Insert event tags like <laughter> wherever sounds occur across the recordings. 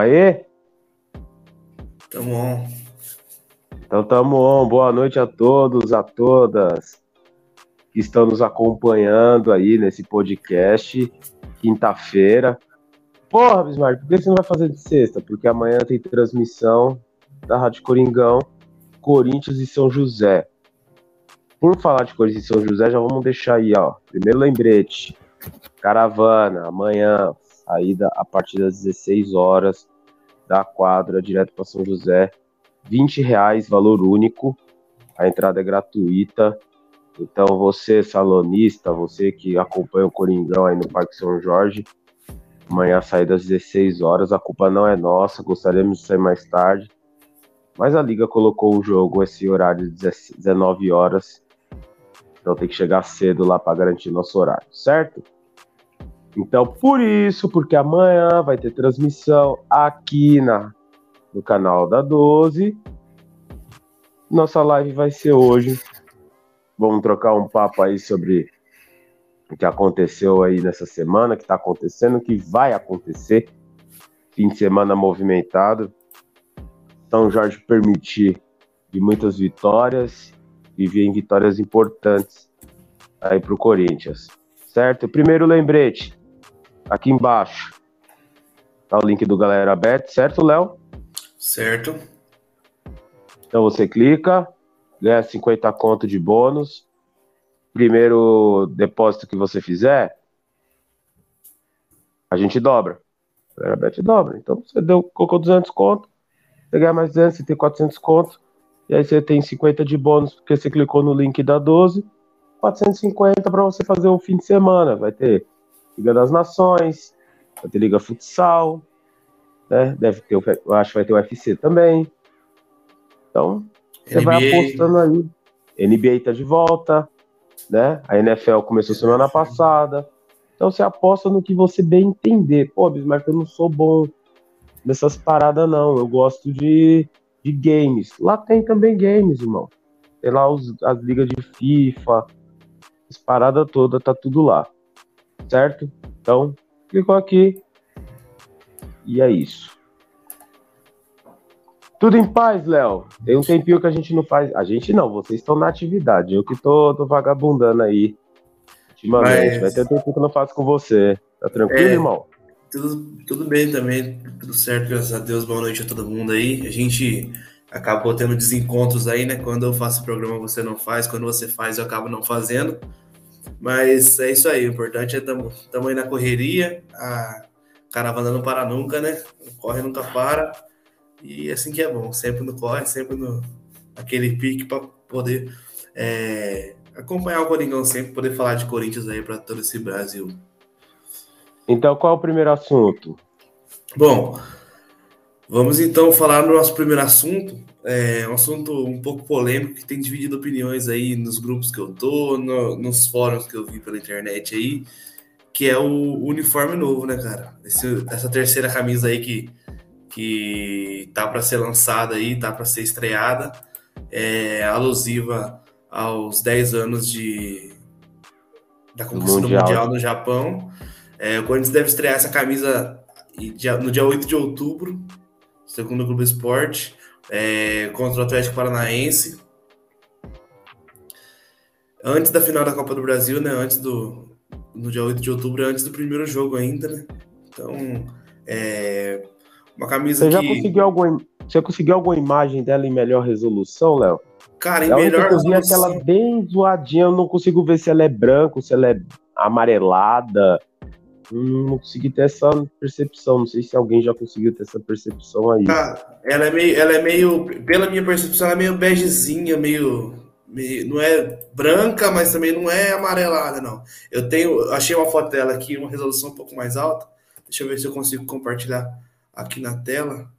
Tamo aí? Tamo on. Então tamo on. Boa noite a todos, a todas que estão nos acompanhando aí nesse podcast, quinta-feira. Porra, Bismarck, por que você não vai fazer de sexta? Porque amanhã tem transmissão da Rádio Coringão, Corinthians e São José. Por falar de Corinthians e São José, já vamos deixar aí, ó. Primeiro lembrete. Caravana, amanhã, saída a partir das 16 horas da quadra, direto para São José. 20 reais, valor único. A entrada é gratuita. Então, você, salonista, você que acompanha o Coringão aí no Parque São Jorge, amanhã saída às 16 horas. A culpa não é nossa, gostaríamos de sair mais tarde. Mas a Liga colocou o jogo esse horário de 19 horas então tem que chegar cedo lá para garantir nosso horário, certo? Então, por isso, porque amanhã vai ter transmissão aqui na, no canal da 12. Nossa live vai ser hoje. Vamos trocar um papo aí sobre o que aconteceu aí nessa semana, que está acontecendo, o que vai acontecer. Fim de semana movimentado. São Jorge permitir de muitas vitórias e em vitórias importantes aí para o Corinthians, certo? Primeiro lembrete, aqui embaixo, tá o link do Galera Bet, certo, Léo? Certo. Então você clica, ganha 50 conto de bônus. Primeiro depósito que você fizer, a gente dobra. Galera Bet dobra. Então você deu, colocou 200 conto, você ganha mais 200, você tem 400 conto e aí você tem 50 de bônus porque você clicou no link da 12. 450 para você fazer o fim de semana. Vai ter Liga das Nações, vai ter Liga Futsal, né? Deve ter, eu acho que vai ter o UFC também. Então, você NBA. vai apostando aí. NBA tá de volta, né? A NFL começou semana passada. Então você aposta no que você bem entender. Pô, Bismarck, eu não sou bom nessas paradas, não. Eu gosto de de games. Lá tem também games, irmão. Tem lá os, as ligas de FIFA, as paradas todas, tá tudo lá. Certo? Então, clicou aqui. E é isso. Tudo em paz, Léo. Tem um tempinho que a gente não faz. A gente não, vocês estão na atividade. Eu que tô, tô vagabundando aí. Ultimamente. Mas... Vai ter um tempinho que eu não faço com você. Tá tranquilo, é... irmão? Tudo, tudo bem também, tudo certo, graças a Deus. Boa noite a todo mundo aí. A gente acabou tendo desencontros aí, né? Quando eu faço o programa, você não faz, quando você faz, eu acabo não fazendo. Mas é isso aí, o importante é estamos aí na correria, a caravana não para nunca, né? Corre nunca para. E assim que é bom, sempre no corre, sempre no aquele pique para poder é, acompanhar o Coringão sempre, poder falar de Corinthians aí para todo esse Brasil. Então, qual é o primeiro assunto? Bom, vamos então falar no nosso primeiro assunto. É um assunto um pouco polêmico que tem dividido opiniões aí nos grupos que eu tô, no, nos fóruns que eu vi pela internet aí, que é o uniforme novo, né, cara? Esse, essa terceira camisa aí que, que tá para ser lançada aí, tá para ser estreada, é alusiva aos 10 anos de da conquista mundial. mundial no Japão. É, o Corinthians deve estrear essa camisa no dia 8 de outubro, segundo o Clube Esporte, é, contra o Atlético Paranaense. Antes da final da Copa do Brasil, né? Antes do. No dia 8 de outubro, antes do primeiro jogo ainda, né? Então, é. Uma camisa Você já que... conseguiu alguma, você conseguiu alguma imagem dela em melhor resolução, Léo? Cara, em melhor resolução. Eu vi aquela bem zoadinha, eu não consigo ver se ela é branca, se ela é amarelada não consegui ter essa percepção. Não sei se alguém já conseguiu ter essa percepção aí. Ah, ela é meio, ela é meio, pela minha percepção, ela é meio begezinha, meio, meio, não é branca, mas também não é amarelada, não. Eu tenho, achei uma foto dela aqui, uma resolução um pouco mais alta. Deixa eu ver se eu consigo compartilhar aqui na tela.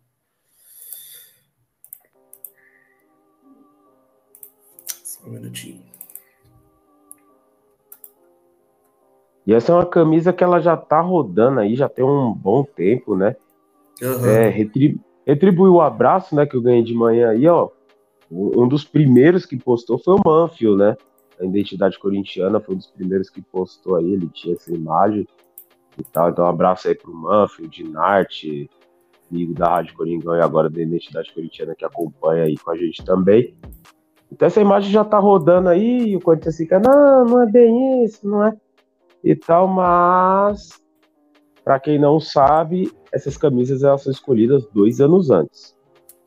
Só um minutinho. E essa é uma camisa que ela já tá rodando aí, já tem um bom tempo, né? Uhum. É, retribu retribuiu o abraço, né, que eu ganhei de manhã aí, ó. Um dos primeiros que postou foi o Manfield, né? A identidade corintiana foi um dos primeiros que postou aí, ele tinha essa imagem e tal. Então, um abraço aí pro Manfield, Dinarte, amigo da Rádio Coringão e agora da Identidade Corintiana que acompanha aí com a gente também. Então essa imagem já tá rodando aí, e o Corinthians fica, não, não é bem isso, não é? E tal, mas para quem não sabe, essas camisas elas são escolhidas dois anos antes.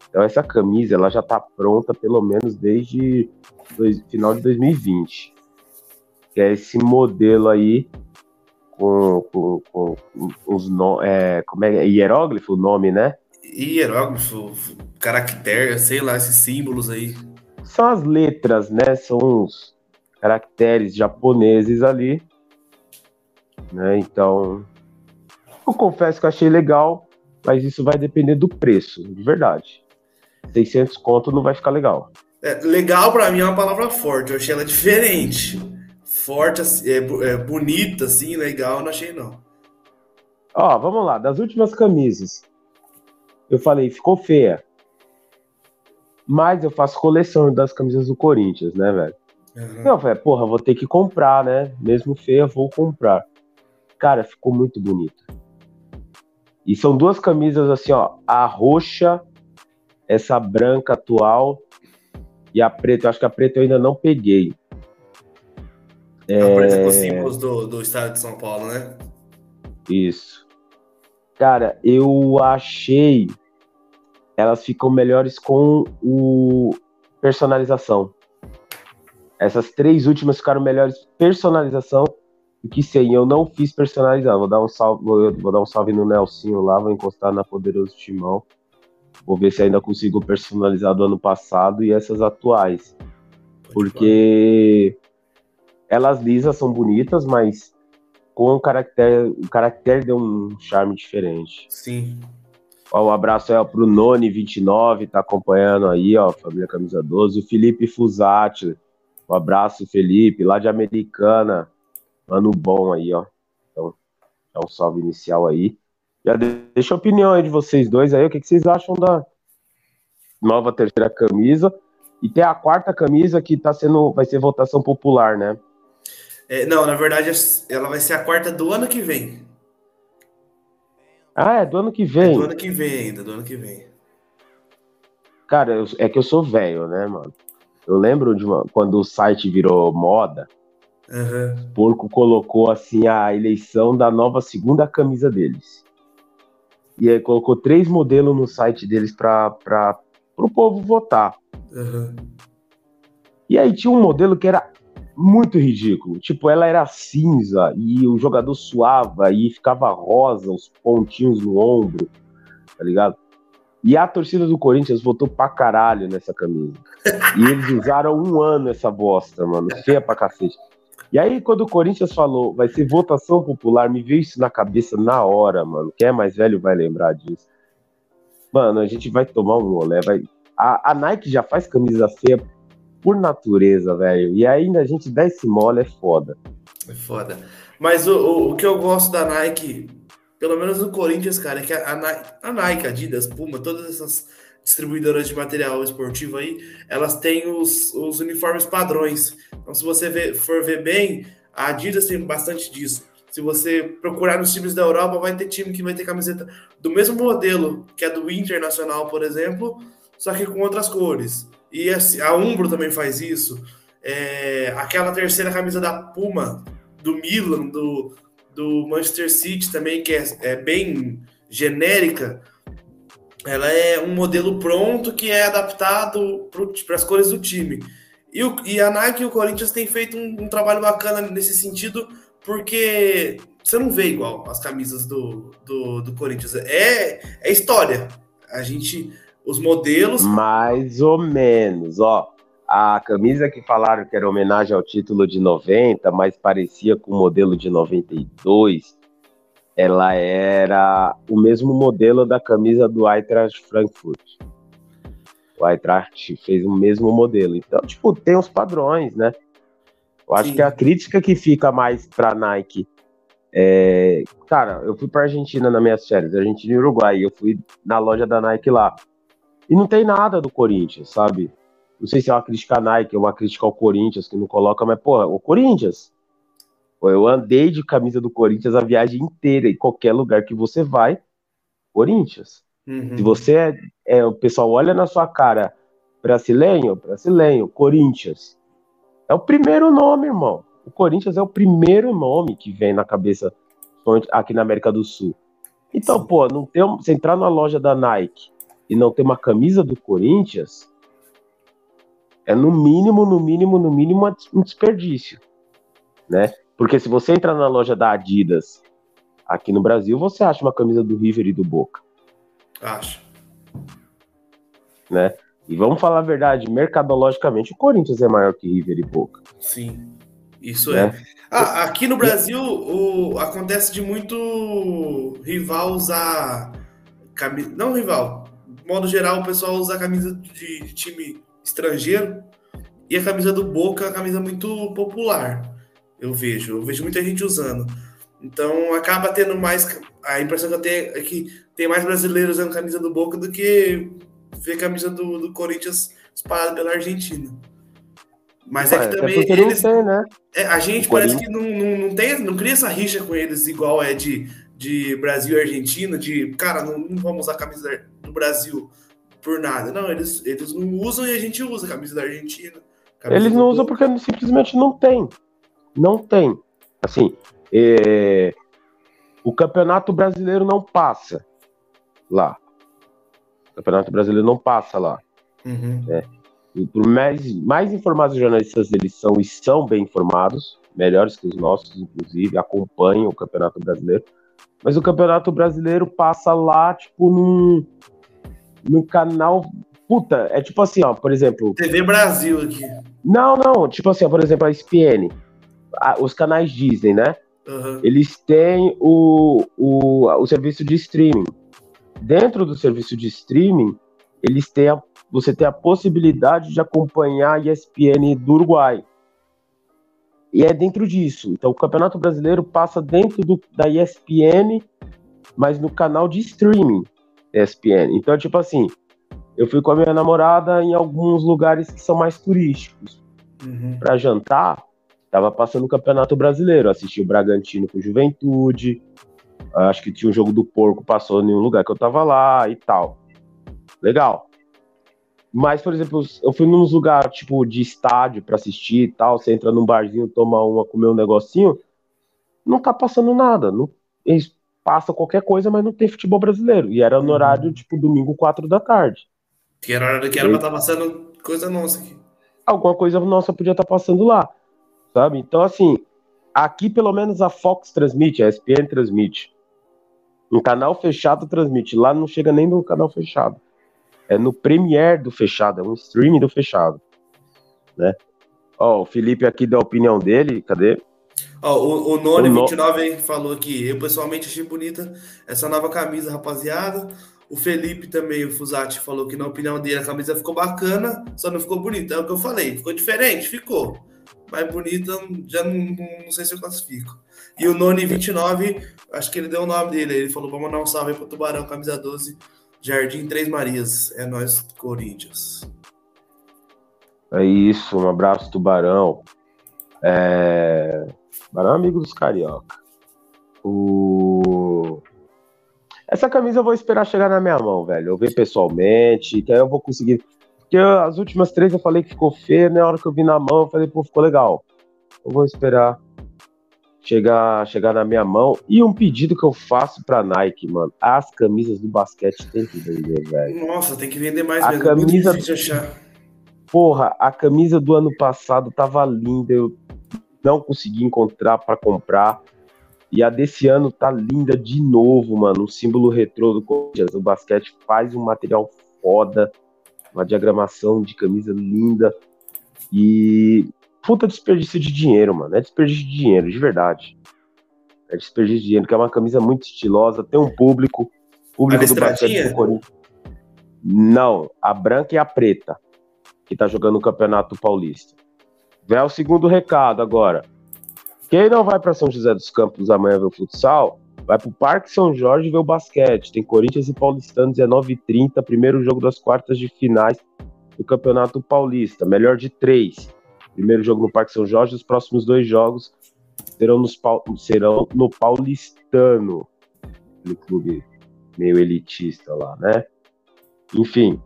Então essa camisa ela já está pronta pelo menos desde dois, final de 2020. Que é esse modelo aí com, com, com os no, é, como é hieróglifo o nome, né? Hieróglifo, caractere, sei lá, esses símbolos aí. São as letras, né? São os caracteres japoneses ali. Né? Então, eu confesso que achei legal, mas isso vai depender do preço, de verdade. 600 conto não vai ficar legal. É, legal para mim é uma palavra forte, eu achei ela diferente. Forte, assim, é, é, bonita, assim, legal, não achei não. Ó, vamos lá, das últimas camisas, eu falei, ficou feia. Mas eu faço coleção das camisas do Corinthians, né, velho? Uhum. Eu falei, porra, vou ter que comprar, né? Mesmo feia, vou comprar. Cara, ficou muito bonita. E são duas camisas assim, ó. A roxa, essa branca atual e a preta. Eu acho que a preta eu ainda não peguei. É... A preta com os símbolos do, do estado de São Paulo, né? Isso. Cara, eu achei elas ficam melhores com o personalização. Essas três últimas ficaram melhores personalização o que sem eu não fiz personalizar. Vou dar um salve, vou, vou dar um salve no Nelsinho lá, vou encostar na Poderoso Timão. Vou ver se ainda consigo personalizar do ano passado e essas atuais. Porque elas lisas são bonitas, mas com o caractere, o caractere deu um charme diferente. Sim. Ó, um abraço aí ó, pro Noni29, tá acompanhando aí, ó, família Camisa 12. O Felipe Fusati, um abraço, Felipe, lá de Americana. Mano bom aí, ó. Então, é um salve inicial aí. Já deixa a opinião aí de vocês dois aí, o que, que vocês acham da nova terceira camisa. E tem a quarta camisa que tá sendo, vai ser votação popular, né? É, não, na verdade, ela vai ser a quarta do ano que vem. Ah, é do ano que vem. É do ano que vem ainda, do ano que vem. Cara, eu, é que eu sou velho, né, mano? Eu lembro de uma, quando o site virou moda, Uhum. Porco colocou assim a eleição da nova segunda camisa deles. E aí colocou três modelos no site deles para o povo votar. Uhum. E aí tinha um modelo que era muito ridículo. Tipo, ela era cinza e o jogador suava e ficava rosa, os pontinhos no ombro, tá ligado? E a torcida do Corinthians votou pra caralho nessa camisa. e eles usaram um ano essa bosta, mano. Feia pra cacete. E aí, quando o Corinthians falou, vai ser votação popular, me veio isso na cabeça na hora, mano. Quem é mais velho vai lembrar disso. Mano, a gente vai tomar um olé, vai. A, a Nike já faz camisa feia por natureza, velho. E ainda a gente dá esse mole, é foda. É foda. Mas o, o, o que eu gosto da Nike, pelo menos no Corinthians, cara, é que a, a, a Nike, Adidas, Puma, todas essas distribuidoras de material esportivo aí, elas têm os, os uniformes padrões. Então, se você ver, for ver bem, a Adidas tem bastante disso. Se você procurar nos times da Europa, vai ter time que vai ter camiseta do mesmo modelo que a do Internacional, por exemplo, só que com outras cores. E a Umbro também faz isso. É, aquela terceira camisa da Puma, do Milan, do, do Manchester City também, que é, é bem genérica, ela é um modelo pronto que é adaptado para as cores do time. E, o, e, a Nike e o Corinthians têm feito um, um, trabalho bacana nesse sentido, porque você não vê igual as camisas do, do, do Corinthians. É, é história. A gente. Os modelos. Mais ou menos, ó. A camisa que falaram que era homenagem ao título de 90, mas parecia com o modelo de 92 ela era o mesmo modelo da camisa do Eintracht Frankfurt. O Eintracht fez o mesmo modelo. Então, tipo, tem os padrões, né? Eu acho Sim. que a crítica que fica mais pra Nike é... Cara, eu fui pra Argentina nas minhas férias, Argentina e Uruguai, eu fui na loja da Nike lá. E não tem nada do Corinthians, sabe? Não sei se é uma crítica à Nike, ou uma crítica ao Corinthians, que não coloca, mas, pô, o Corinthians. Eu andei de camisa do Corinthians a viagem inteira, em qualquer lugar que você vai, Corinthians. Uhum. Se você é, é, o pessoal olha na sua cara, brasileiro, brasileiro, Corinthians. É o primeiro nome, irmão. O Corinthians é o primeiro nome que vem na cabeça aqui na América do Sul. Então, Sim. pô, não ter, você entrar na loja da Nike e não ter uma camisa do Corinthians é no mínimo, no mínimo, no mínimo um desperdício, né? Porque se você entrar na loja da Adidas aqui no Brasil, você acha uma camisa do River e do Boca. Acho. Né? E vamos falar a verdade, mercadologicamente, o Corinthians é maior que River e Boca. Sim, isso né? é. Ah, aqui no Brasil o, acontece de muito rival usar camisa. Não rival. De modo geral, o pessoal usa a camisa de, de time estrangeiro e a camisa do Boca é uma camisa muito popular. Eu vejo, eu vejo muita gente usando. Então acaba tendo mais. A impressão que eu tenho é que tem mais brasileiros usando camisa do Boca do que ver camisa do, do Corinthians espalhada pela Argentina. Mas é, é que também eles, tem, né? É, a gente parece que não, não, não, tem, não cria essa rixa com eles igual é de, de Brasil e Argentina, de cara, não, não vamos usar a camisa do Brasil por nada. Não, eles, eles não usam e a gente usa a camisa da Argentina. Camisa eles não usam porque simplesmente não tem. Não tem. Assim, é... o campeonato brasileiro não passa lá. O Campeonato Brasileiro não passa lá. Uhum. Né? por mais, mais informados jornalistas eles são e são bem informados, melhores que os nossos, inclusive, acompanham o Campeonato Brasileiro. Mas o Campeonato Brasileiro passa lá, tipo, num, num canal. Puta, é tipo assim, ó, por exemplo. TV Brasil aqui. Não, não, tipo assim, ó, por exemplo, a ESPN, os canais Disney, né? Uhum. Eles têm o, o, o serviço de streaming dentro do serviço de streaming, eles têm a, você tem a possibilidade de acompanhar a ESPN do Uruguai. E é dentro disso. Então, o Campeonato Brasileiro passa dentro do, da ESPN, mas no canal de streaming ESPN. Então, é tipo assim, eu fui com a minha namorada em alguns lugares que são mais turísticos. Uhum. Para jantar, tava passando o Campeonato Brasileiro. Assisti o Bragantino com Juventude, Acho que tinha um jogo do porco, passou em um lugar que eu tava lá e tal. Legal. Mas, por exemplo, eu fui num lugar tipo de estádio para assistir e tal. Você entra num barzinho, toma uma, comer um negocinho. Não tá passando nada. Não, eles passam qualquer coisa, mas não tem futebol brasileiro. E era no uhum. horário, tipo, domingo, quatro da tarde. Que era hora que era pra estar tá passando coisa nossa aqui. Alguma coisa nossa podia estar tá passando lá. Sabe? Então, assim, aqui pelo menos a Fox transmite, a ESPN transmite. Um canal fechado transmite. Lá não chega nem no canal fechado. É no Premiere do fechado, é um streaming do fechado. Né? Ó, o Felipe aqui deu a opinião dele, cadê? Ó, o, o None29 falou aqui, eu pessoalmente achei bonita essa nova camisa, rapaziada. O Felipe também, o Fusati, falou que na opinião dele a camisa ficou bacana, só não ficou bonita. É o que eu falei, ficou diferente, ficou. Mas bonita, já não, não, sei se eu classifico. E o Noni29, acho que ele deu o nome dele. Ele falou: vamos mandar um salve pro Tubarão, camisa 12, Jardim Três Marias. É nós, Corinthians. É isso, um abraço, Tubarão. É... Tubarão é amigo dos carioca. O... Essa camisa eu vou esperar chegar na minha mão, velho. Eu ver pessoalmente, que aí eu vou conseguir. Porque as últimas três eu falei que ficou feio, na hora que eu vi na mão, eu falei, pô, ficou legal. Eu vou esperar chegar, chegar na minha mão. E um pedido que eu faço pra Nike, mano. As camisas do basquete tem que vender, velho. Nossa, tem que vender mais a mesmo. Camisa... Muito achar. Porra, a camisa do ano passado tava linda. Eu não consegui encontrar para comprar. E a desse ano tá linda de novo, mano. O símbolo retrô do Corinthians. O basquete faz um material foda. Uma diagramação de camisa linda. E puta desperdício de dinheiro, mano. É desperdício de dinheiro, de verdade. É desperdício de dinheiro, que é uma camisa muito estilosa, tem um público. Público do basquete do Corinthians. Não, a branca e a preta, que tá jogando o Campeonato Paulista. Vem o segundo recado agora. Quem não vai para São José dos Campos amanhã ver o futsal, vai pro Parque São Jorge ver o basquete. Tem Corinthians e Paulistano 19h30, primeiro jogo das quartas de finais do Campeonato Paulista. Melhor de três. Primeiro jogo no Parque São Jorge, os próximos dois jogos serão, nos, serão no Paulistano, no clube meio elitista lá, né? Enfim.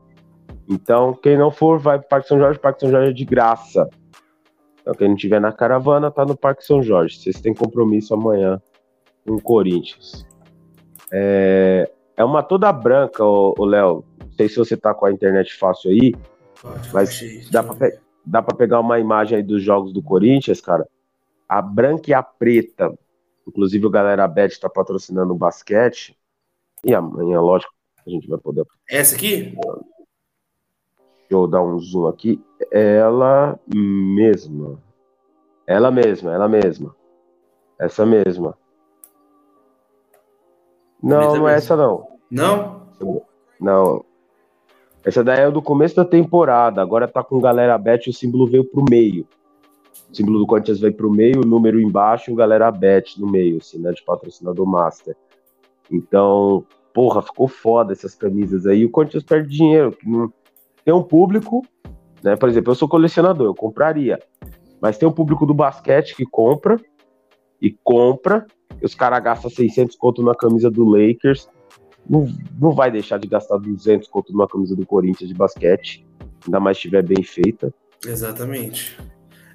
Então, quem não for, vai pro Parque São Jorge. Parque São Jorge é de graça. Então, quem não tiver na caravana, tá no Parque São Jorge. Vocês têm compromisso amanhã o Corinthians. É, é uma toda branca, o Léo. Não sei se você tá com a internet fácil aí, Pode, mas dá pra, dá pra pegar uma imagem aí dos jogos do Corinthians, cara. A branca e a preta. Inclusive, o Galera Bet está patrocinando o basquete. E amanhã, lógico, a gente vai poder. Essa aqui? Deixa eu dar um zoom aqui. Ela mesma. Ela mesma, ela mesma. Essa mesma. Não, não é essa não. Não? Não. Essa daí é do começo da temporada. Agora tá com galera bet o símbolo veio pro meio. O símbolo do Corinthians veio pro meio, o número embaixo e o galera bet no meio, assim, né? De patrocinador master. Então, porra, ficou foda essas camisas aí. O Corinthians perde dinheiro. Não... Tem um público, né? Por exemplo, eu sou colecionador, eu compraria. Mas tem um público do basquete que compra e compra. E os caras gastam 600 conto na camisa do Lakers. Não, não vai deixar de gastar 200 conto numa camisa do Corinthians de basquete. Ainda mais estiver bem feita. Exatamente.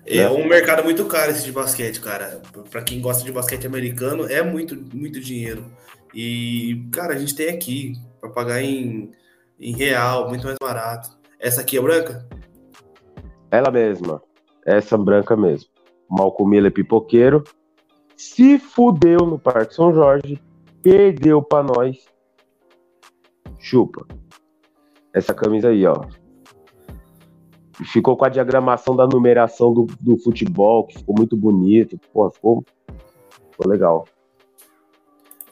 É né? um mercado muito caro esse de basquete, cara. Para quem gosta de basquete americano, é muito, muito dinheiro. E, cara, a gente tem aqui para pagar em, em real, muito mais barato. Essa aqui é branca? Ela mesma. Essa branca mesmo. Malcolm Miller é pipoqueiro. Se fudeu no Parque São Jorge. Perdeu para nós. Chupa. Essa camisa aí, ó. Ficou com a diagramação da numeração do, do futebol, que ficou muito bonito. Pô, ficou, ficou legal.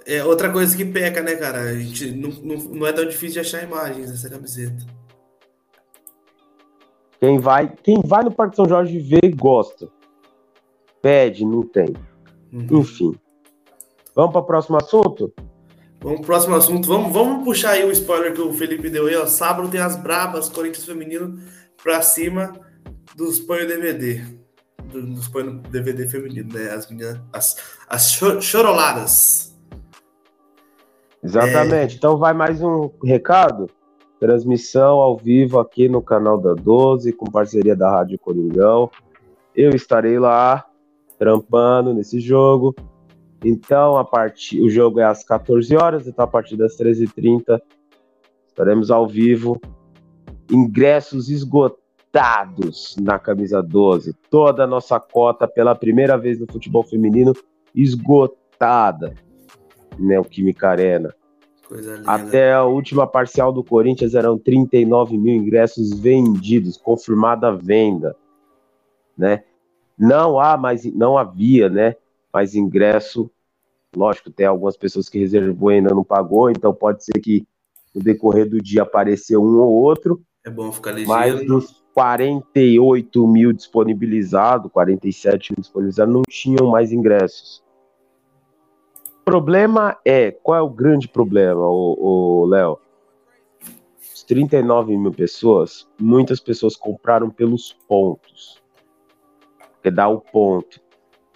É outra coisa que peca, né, cara? A gente não, não, não é tão difícil de achar imagens dessa camiseta. Quem vai, quem vai no Parque São Jorge vê gosta. Pede, não tem. Uhum. Enfim. Vamos para o próximo assunto? Vamos pro próximo assunto. Vamos, vamos puxar aí o spoiler que o Felipe deu aí, ó. Sábado tem as brabas, Corinthians feminino pra cima dos põe DVD. Dos põe DVD feminino, né? As meninas. As, as choroladas. Exatamente. É... Então vai mais um recado. Transmissão ao vivo aqui no canal da 12, com parceria da Rádio Coringão. Eu estarei lá, trampando nesse jogo. Então, a partir, o jogo é às 14 horas, então a partir das 13h30 estaremos ao vivo. Ingressos esgotados na camisa 12. Toda a nossa cota pela primeira vez no futebol feminino esgotada. Neoquímica Arena. Até a última parcial do Corinthians eram 39 mil ingressos vendidos, confirmada a venda, né? Não há mais, não havia, né? Mais ingresso. Lógico, tem algumas pessoas que reservou e ainda não pagou, então pode ser que no decorrer do dia apareceu um ou outro. É bom ficar ligeiro. Mas dos 48 mil disponibilizados, 47 mil disponibilizados, não tinham mais ingressos problema é, qual é o grande problema, o, Léo? Os 39 mil pessoas, muitas pessoas compraram pelos pontos. Que dá o ponto.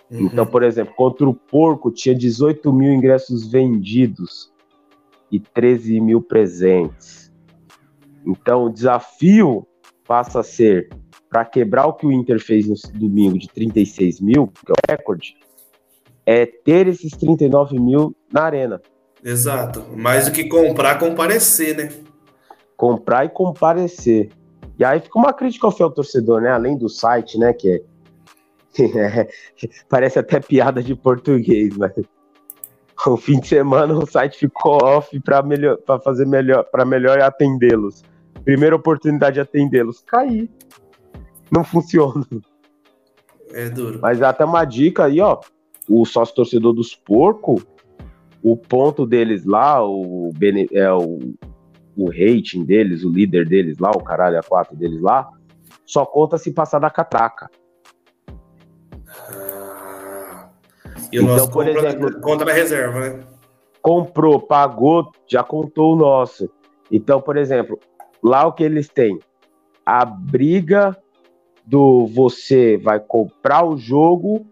Uhum. Então, por exemplo, contra o Porco tinha 18 mil ingressos vendidos e 13 mil presentes. Então, o desafio passa a ser para quebrar o que o Inter fez no domingo de 36 mil, que é o recorde, é ter esses 39 mil na arena. Exato. Mais do que comprar, comparecer, né? Comprar e comparecer. E aí fica uma crítica ao fiel torcedor, né? Além do site, né? Que é, <laughs> parece até piada de português, mas o fim de semana o site ficou off para melhor, para fazer melhor, para melhor atendê-los. Primeira oportunidade de atendê-los, cair. Não funciona. É duro. Mas até uma dica aí, ó o sócio torcedor dos porco, o ponto deles lá, o, é, o, o rating deles, o líder deles lá, o caralho a quatro deles lá, só conta se passar da catraca. E o então, nosso por exemplo, conta na reserva, né? Comprou, pagou, já contou o nosso. Então, por exemplo, lá o que eles têm? A briga do você vai comprar o jogo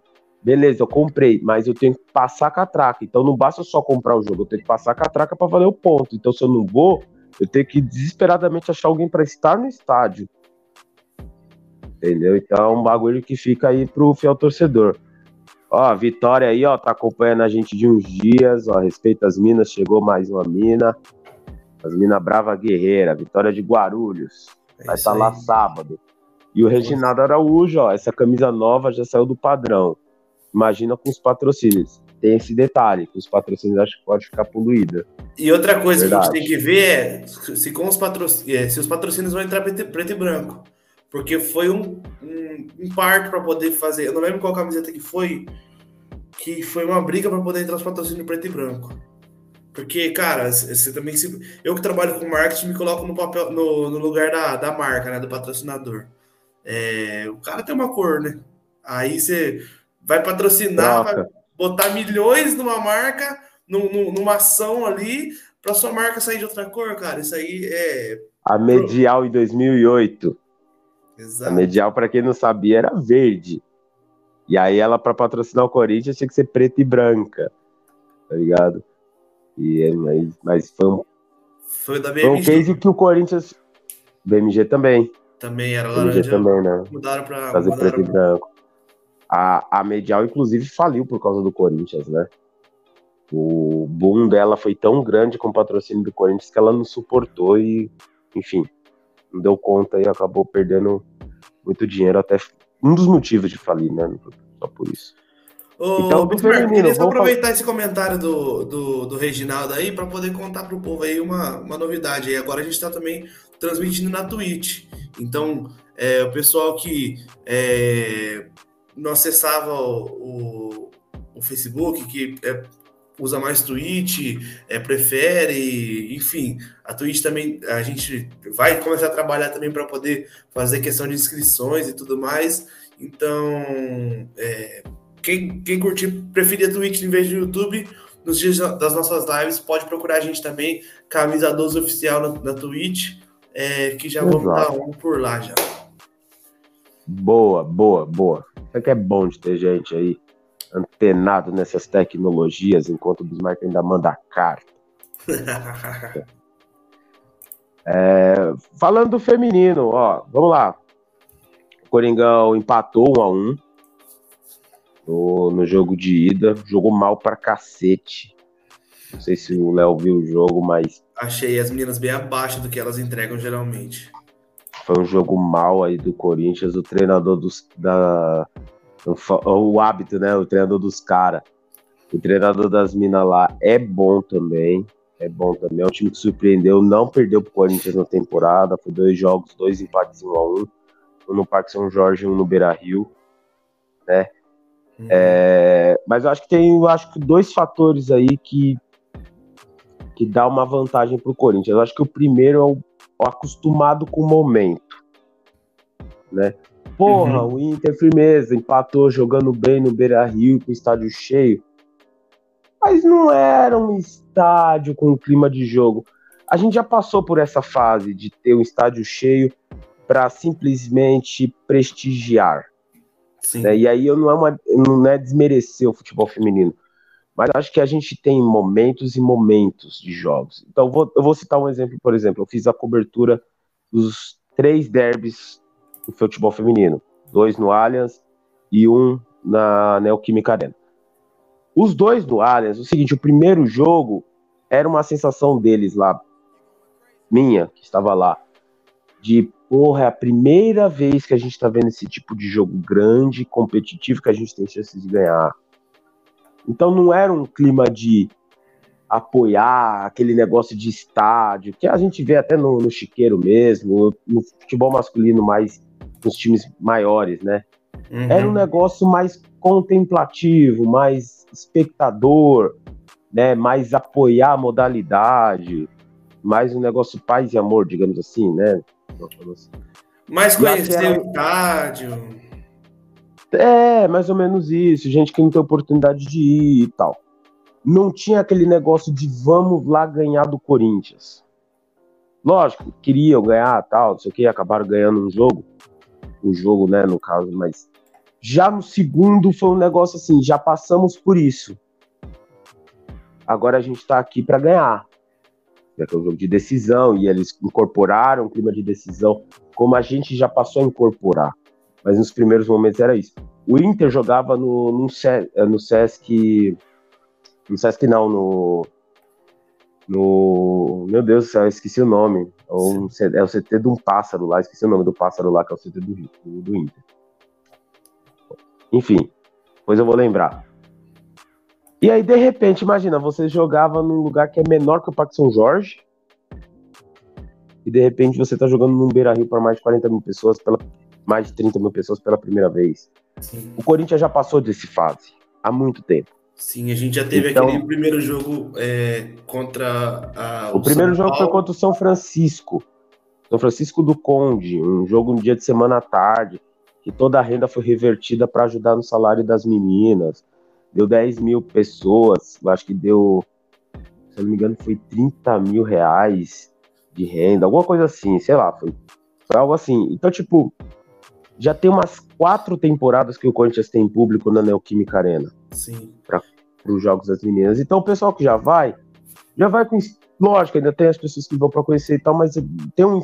Beleza, eu comprei, mas eu tenho que passar a catraca. Então não basta só comprar o jogo, eu tenho que passar a catraca para valer o ponto. Então se eu não vou, eu tenho que desesperadamente achar alguém para estar no estádio. Entendeu? Então é um bagulho que fica aí pro fiel torcedor. Ó, a Vitória aí, ó, tá acompanhando a gente de uns dias, ó, respeita as minas, chegou mais uma mina. As minas Brava Guerreira, Vitória de Guarulhos. É vai estar tá lá sábado. E o Reginaldo Araújo, ó, essa camisa nova já saiu do padrão. Imagina com os patrocínios. Tem esse detalhe, que os patrocínios acho que pode ficar poluída. E outra coisa Verdade. que a gente tem que ver é se, com os patrocínios, é, se os patrocínios vão entrar preto, preto e branco. Porque foi um, um, um parto para poder fazer. Eu não lembro qual camiseta que foi, que foi uma briga para poder entrar os patrocínios preto e branco. Porque, cara, você também se. Eu que trabalho com marketing me coloco no papel, no, no lugar da, da marca, né? Do patrocinador. É, o cara tem uma cor, né? Aí você vai patrocinar, vai botar milhões numa marca, num, numa ação ali, para sua marca sair de outra cor, cara. Isso aí é. A Medial em 2008. Exato. A Medial, para quem não sabia, era verde. E aí ela, para patrocinar o Corinthians, tinha que ser preta e branca. Tá ligado? E, mas, mas foi um. Foi da BMG. Foi um case que o Corinthians. BMG também. Também era laranja. BMG também, né? Mudaram pra. Fazer mudaram preto pra... e branco. A, a Medial, inclusive, faliu por causa do Corinthians, né? O boom dela foi tão grande com o patrocínio do Corinthians que ela não suportou e, enfim, não deu conta e acabou perdendo muito dinheiro. Até um dos motivos de falir, né? Só por isso. Ô, então, feminino, queria só aproveitar falar... esse comentário do, do, do Reginaldo aí para poder contar para o povo aí uma, uma novidade. Aí agora a gente está também transmitindo na Twitch. Então, é, o pessoal que é, não acessava o, o, o Facebook, que é, usa mais Twitch, é, prefere, enfim, a Twitch também a gente vai começar a trabalhar também para poder fazer questão de inscrições e tudo mais. Então, é, quem, quem curtir, preferir a Twitch em vez do YouTube, nos dias das nossas lives, pode procurar a gente também, Camisa 12 Oficial na, na Twitch, é, que já Exato. vamos dar um por lá já. Boa, boa, boa. Isso aqui é bom de ter gente aí antenado nessas tecnologias, enquanto o Bismarck ainda manda carta. <laughs> é, falando do feminino, ó, vamos lá. O Coringão empatou um a um no, no jogo de ida. Jogou mal pra cacete. Não sei se o Léo viu o jogo, mas. Achei as meninas bem abaixo do que elas entregam geralmente. Foi um jogo mal aí do Corinthians. O treinador dos. Da, o, o hábito, né? O treinador dos caras. O treinador das minas lá é bom também. É bom também. É um time que surpreendeu. Não perdeu pro Corinthians na temporada. Foi dois jogos, dois empates em um a um. Um no Parque São Jorge e um no Beira Rio. Né? Uhum. É, mas eu acho que tem eu acho que dois fatores aí que, que dá uma vantagem para o Corinthians. Eu acho que o primeiro é o, o acostumado com o momento. Né? Porra, uhum. o Inter firmeza, empatou jogando bem no Beira Rio, com o estádio cheio. Mas não era um estádio com clima de jogo. A gente já passou por essa fase de ter um estádio cheio para simplesmente prestigiar. Né? E aí eu não é, uma, não é desmerecer o futebol feminino, mas acho que a gente tem momentos e momentos de jogos. Então eu vou, eu vou citar um exemplo, por exemplo, eu fiz a cobertura dos três derbys do futebol feminino, dois no Allianz e um na Neoquímica Arena. Os dois do Allianz, o seguinte, o primeiro jogo era uma sensação deles lá, minha, que estava lá, de porra, é a primeira vez que a gente tá vendo esse tipo de jogo grande, competitivo, que a gente tem chances de ganhar. Então não era um clima de apoiar aquele negócio de estádio, que a gente vê até no, no chiqueiro mesmo, no futebol masculino mais nos times maiores, né? Uhum. Era um negócio mais contemplativo, mais espectador, né? Mais apoiar a modalidade, mais um negócio paz e amor, digamos assim, né? Mais conhecer o estádio. É, mais ou menos isso. Gente que não tem oportunidade de ir e tal. Não tinha aquele negócio de vamos lá ganhar do Corinthians. Lógico, queriam ganhar tal, não sei o que, acabaram ganhando um jogo. O jogo, né, no caso, mas Já no segundo foi um negócio assim, já passamos por isso. Agora a gente está aqui para ganhar. É, um jogo de decisão e eles incorporaram o clima de decisão, como a gente já passou a incorporar. Mas nos primeiros momentos era isso. O Inter jogava no, no, é, no Sesc. No Sesc não, no. No. Meu Deus do céu, esqueci o nome. É, um, é o CT de um pássaro lá, esqueci o nome do pássaro lá, que é o CT do, do, do Inter. Enfim, depois eu vou lembrar. E aí, de repente, imagina, você jogava num lugar que é menor que o Parque São Jorge, e de repente você tá jogando num Beira Rio para mais de 40 mil pessoas, pela, mais de 30 mil pessoas pela primeira vez. Sim. O Corinthians já passou desse fase há muito tempo. Sim, a gente já teve então, aquele primeiro jogo é, contra a, o, o primeiro jogo foi contra o São Francisco. São Francisco do Conde, um jogo no dia de semana à tarde, que toda a renda foi revertida para ajudar no salário das meninas. Deu 10 mil pessoas, eu acho que deu, se eu não me engano, foi 30 mil reais de renda, alguma coisa assim, sei lá, foi, foi algo assim. Então, tipo, já tem umas quatro temporadas que o Corinthians tem público na Neoquímica Arena. Sim. Para os jogos das meninas. Então o pessoal que já vai, já vai com. Lógico, ainda tem as pessoas que vão para conhecer e tal, mas tem um,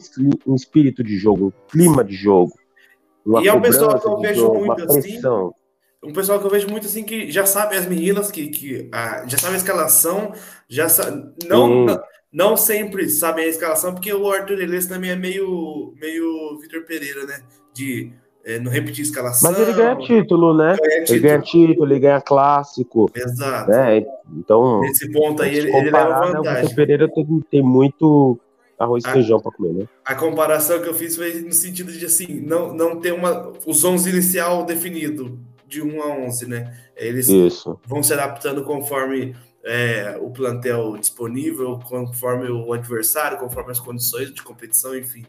um espírito de jogo, um clima de jogo. e é um pessoal que eu vejo jogo, muito assim. Um pessoal que eu vejo muito assim que já sabe as meninas que, que ah, já sabe a escalação, já sabe, não, não, não sempre sabem a escalação, porque o Arthur Elias também é meio meio Vitor Pereira, né? De é, não repetir escalação. Mas ele ganha título, né? Ganha título. Ele ganha título, ele ganha clássico. Exato. Né? Então, nesse ponto aí, ele, ele leva né, vantagem. Né, o Pereira tem, tem muito arroz e feijão para comer, né? A comparação que eu fiz foi no sentido de assim, não, não ter uma, os 11 inicial definido de 1 a 11, né? Eles Isso. vão se adaptando conforme é, o plantel disponível, conforme o adversário, conforme as condições de competição, enfim.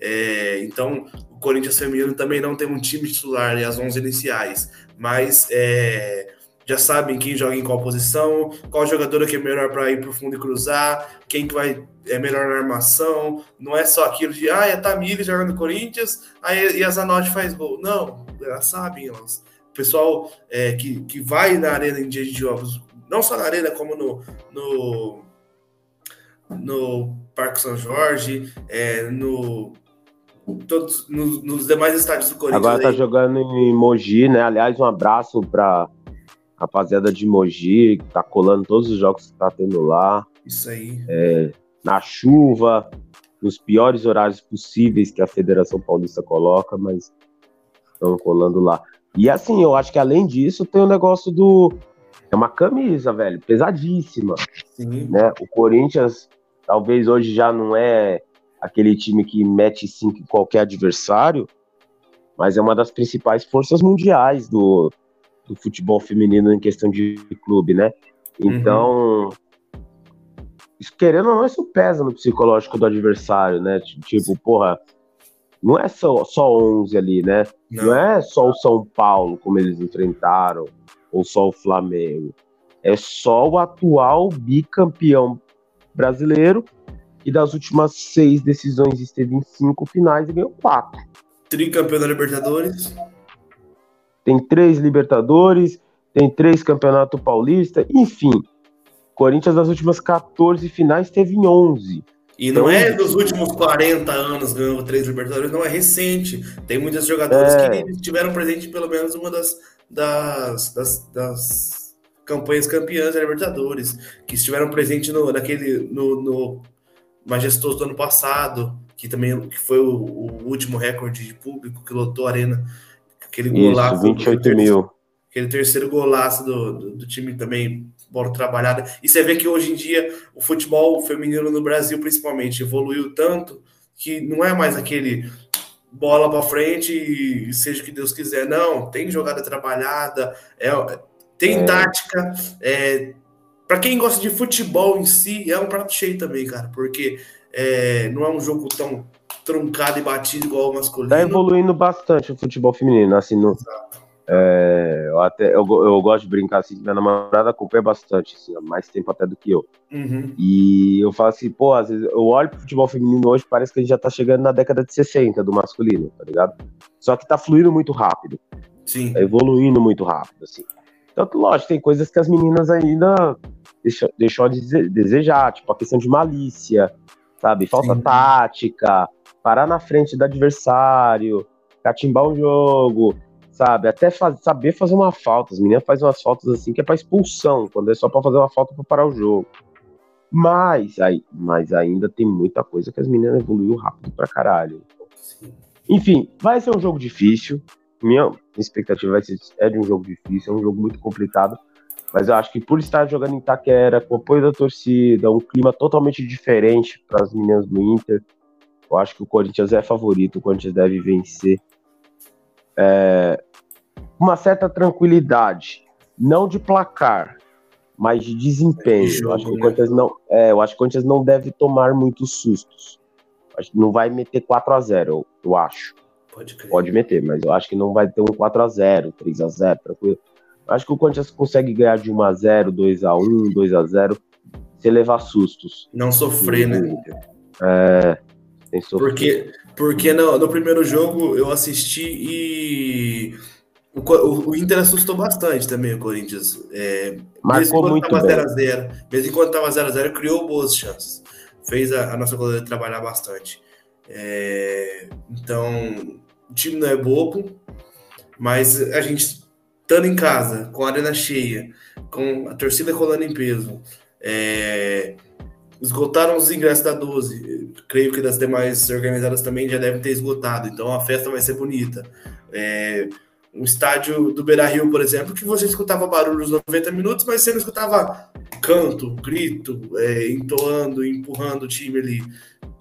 É, então, o Corinthians feminino também não tem um time titular e as 11 iniciais, mas é, já sabem quem joga em qual posição, qual jogador que é melhor para ir para o fundo e cruzar, quem que vai é melhor na armação. Não é só aquilo de ah, é a Tamires jogando no Corinthians, aí e a Zanotti faz gol. Não, elas sabem, elas. O pessoal é, que, que vai na arena em dia de jogos, não só na arena, como no, no, no Parque São Jorge, é, no todos nos, nos, demais estádios do Corinthians. Agora tá aí. jogando em Mogi, né? Aliás, um abraço pra rapaziada de Mogi, que tá colando todos os jogos que tá tendo lá. Isso aí. É, na chuva, nos piores horários possíveis que a Federação Paulista coloca, mas estão colando lá. E assim, eu acho que além disso, tem o um negócio do. É uma camisa, velho, pesadíssima. Sim. Né? O Corinthians, talvez hoje já não é aquele time que mete cinco em qualquer adversário, mas é uma das principais forças mundiais do, do futebol feminino em questão de clube, né? Então, uhum. isso, querendo ou não, isso pesa no psicológico do adversário, né? Tipo, porra, não é só, só 11 ali, né? Não. não é só o São Paulo, como eles enfrentaram, ou só o Flamengo. É só o atual bicampeão brasileiro e das últimas seis decisões esteve em cinco finais e ganhou quatro. Tricampeão da Libertadores. Tem três Libertadores, tem três Campeonato Paulista, enfim. Corinthians das últimas 14 finais teve em 11. E não então, é dos últimos 40 anos ganhando três Libertadores, não é recente. Tem muitos jogadores é... que tiveram presente pelo menos uma das, das, das, das campanhas campeãs da Libertadores, que estiveram presentes no, naquele, no, no majestoso do ano passado, que também que foi o, o último recorde de público que lotou a arena. Aquele Isso, golaço. 28 terceiro, mil. Aquele terceiro golaço do, do, do, time também, bola trabalhada. E você vê que hoje em dia o futebol feminino no Brasil, principalmente, evoluiu tanto que não é mais aquele bola para frente e seja o que Deus quiser. Não, tem jogada trabalhada, é, tem é. tática, é, para quem gosta de futebol em si, é um prato cheio também, cara, porque é, não é um jogo tão truncado e batido igual o masculino. Tá evoluindo bastante o futebol feminino, assim, no, é, eu até eu, eu gosto de brincar assim, minha namorada acompanha bastante, assim, há mais tempo até do que eu. Uhum. E eu falo assim, pô, às vezes eu olho pro futebol feminino hoje, parece que a gente já tá chegando na década de 60 do masculino, tá ligado? Só que tá fluindo muito rápido. Sim. Tá evoluindo muito rápido, assim. Tanto, lógico, tem coisas que as meninas ainda deixou, deixou a desejar, tipo a questão de malícia, sabe? Falta Sim. tática, parar na frente do adversário, catimbar o jogo, sabe? Até faz, saber fazer uma falta. As meninas fazem umas faltas assim que é pra expulsão, quando é só pra fazer uma falta pra parar o jogo. Mas, aí, mas ainda tem muita coisa que as meninas evoluiu rápido pra caralho. Enfim, vai ser um jogo difícil. Minha expectativa vai ser, é de um jogo difícil, é um jogo muito complicado. Mas eu acho que por estar jogando em Itaquera, com o apoio da torcida, um clima totalmente diferente para as meninas do Inter, eu acho que o Corinthians é favorito, o Corinthians deve vencer. É, uma certa tranquilidade, não de placar, mas de desempenho. Eu, acho que o né? Corinthians não, é, eu acho que o Corinthians não deve tomar muitos sustos. Acho que não vai meter 4 a 0 eu, eu acho. Pode, Pode meter, mas eu acho que não vai ter um 4 a 0 3 a 0 tranquilo. Acho que o Corinthians consegue ganhar de 1 a 0 2 a 1 2 a 0 sem levar sustos. Não sofrer, né? É, sem sofrer. Porque, porque no, no primeiro jogo eu assisti e o, o, o, Inter assustou bastante também o Corinthians. É, Marcou mesmo muito tava 0x0, mesmo enquanto estava 0x0, criou boas chances. Fez a, a nossa goleira trabalhar bastante. É, então, o time não é bobo, mas a gente estando em casa, com a arena cheia, com a torcida colando em peso, é, esgotaram os ingressos da 12. Creio que das demais organizadas também já devem ter esgotado. Então a festa vai ser bonita. É, um estádio do Beira Rio, por exemplo, que você escutava barulho nos 90 minutos, mas você não escutava canto, grito, é, entoando, empurrando o time ali.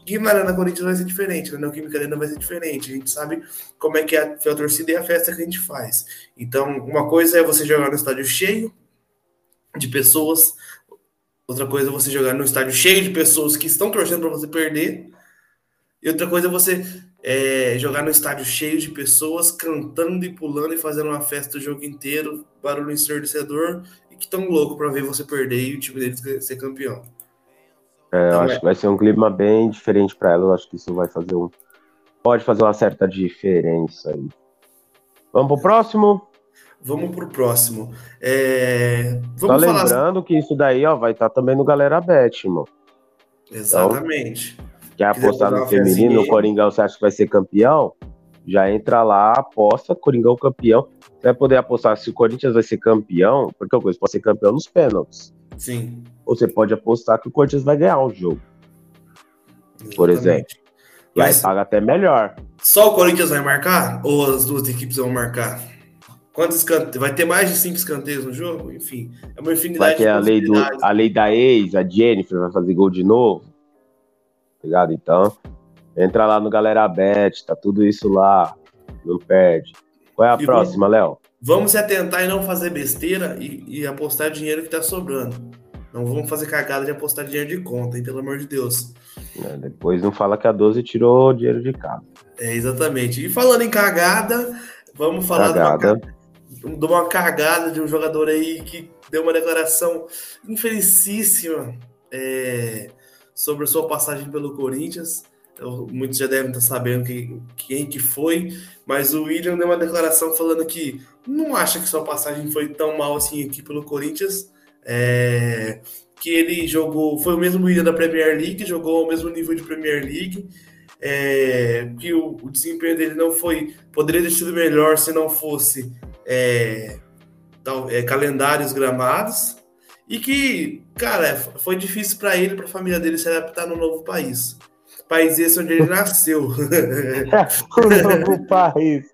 E na Corinthians vai ser diferente, na Neoquímica Arena vai ser diferente. A gente sabe como é que é a, a torcida e a festa que a gente faz. Então, uma coisa é você jogar no estádio cheio de pessoas, outra coisa é você jogar no estádio cheio de pessoas que estão torcendo para você perder, e outra coisa é você é, jogar no estádio cheio de pessoas cantando e pulando e fazendo uma festa o jogo inteiro, barulho ensurdecedor, e que tão louco para ver você perder e o time deles ser campeão. É, eu acho que vai ser um clima bem diferente para ela. Eu acho que isso vai fazer um. Pode fazer uma certa diferença aí. Vamos pro próximo? Vamos pro próximo. É... Vamos tá lembrando que isso daí ó, vai estar tá também no Galera Bet, irmão. Exatamente. Então, quer apostar no feminino, o Coringão você acha que vai ser campeão? Já entra lá, aposta, Coringão campeão. Você vai poder apostar se o Corinthians vai ser campeão, porque o Corinthians pode ser campeão nos pênaltis. Sim. Ou você pode apostar que o Corinthians vai ganhar o jogo. Exatamente. Por exemplo. E aí paga até melhor. Só o Corinthians vai marcar? Ou as duas equipes vão marcar? Quantos escanteios? Vai ter mais de cinco escanteios no jogo? Enfim, é uma infinidade vai ter a lei, do, a lei da ex, a Jennifer vai fazer gol de novo. Tá ligado? Então, entra lá no Galera Bet, tá tudo isso lá. Não perde. Qual é a e próxima, Léo? Vamos se atentar e não fazer besteira e, e apostar dinheiro que tá sobrando. Não vamos fazer cagada de apostar dinheiro de conta, hein? Pelo amor de Deus. É, depois não fala que a 12 tirou dinheiro de casa. É, exatamente. E falando em cagada, vamos falar cagada. De, uma, de uma cagada de um jogador aí que deu uma declaração infelicíssima é, sobre sua passagem pelo Corinthians. Muitos já devem estar sabendo que, quem que foi, mas o William deu uma declaração falando que não acha que sua passagem foi tão mal assim aqui pelo Corinthians, é, que ele jogou, foi o mesmo William da Premier League, jogou ao mesmo nível de Premier League, é, que o, o, desempenho dele não foi, poderia ter sido melhor se não fosse é, tal, é, calendários gramados, e que, cara, foi difícil para ele, para a família dele se adaptar no novo país país esse onde ele nasceu. <laughs> o novo país.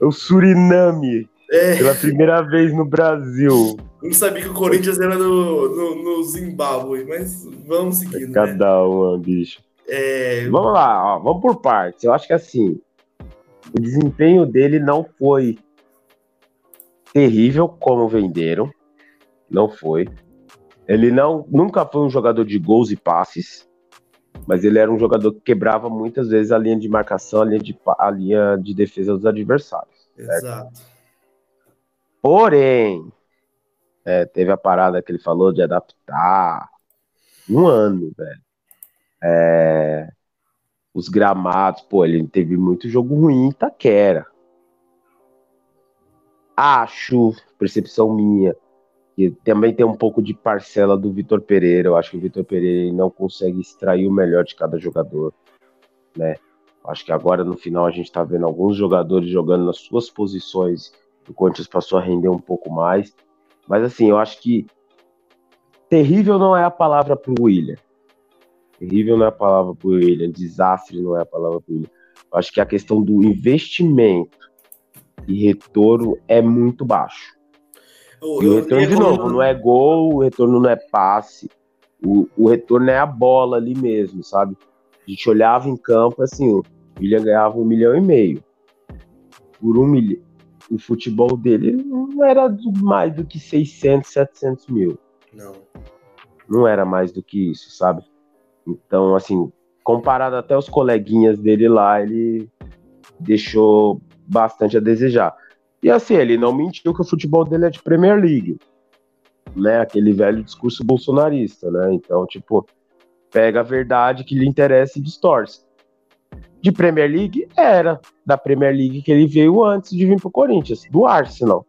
O Suriname. É. Pela primeira vez no Brasil. Não sabia que o Corinthians era no, no, no Zimbábue, mas vamos seguindo. É cada né? uma, bicho. É... Vamos lá, ó, vamos por partes. Eu acho que assim, o desempenho dele não foi terrível como venderam. Não foi. Ele não, nunca foi um jogador de gols e passes mas ele era um jogador que quebrava muitas vezes a linha de marcação, a linha de, a linha de defesa dos adversários. Certo? Exato. Porém, é, teve a parada que ele falou de adaptar. Um ano, velho. É, os gramados, pô, ele teve muito jogo ruim em Itaquera. acho, percepção minha, que também tem um pouco de parcela do Vitor Pereira. Eu acho que o Vitor Pereira não consegue extrair o melhor de cada jogador, né? Acho que agora no final a gente está vendo alguns jogadores jogando nas suas posições. O Corinthians passou a render um pouco mais. Mas assim, eu acho que terrível não é a palavra para o William. Terrível não é a palavra para o William. Desastre não é a palavra para o William. Eu acho que a questão do investimento e retorno é muito baixo. Eu, e o retorno, de novo, não é gol, o retorno não é passe. O, o retorno é a bola ali mesmo, sabe? A gente olhava em campo, assim, o William ganhava um milhão e meio. Por um milhão. O futebol dele não era mais do que 600, 700 mil. Não. Não era mais do que isso, sabe? Então, assim, comparado até os coleguinhas dele lá, ele deixou bastante a desejar. E assim, ele não mentiu que o futebol dele é de Premier League, né? Aquele velho discurso bolsonarista, né? Então, tipo, pega a verdade que lhe interessa e distorce. De Premier League, era da Premier League que ele veio antes de vir pro Corinthians, do Arsenal.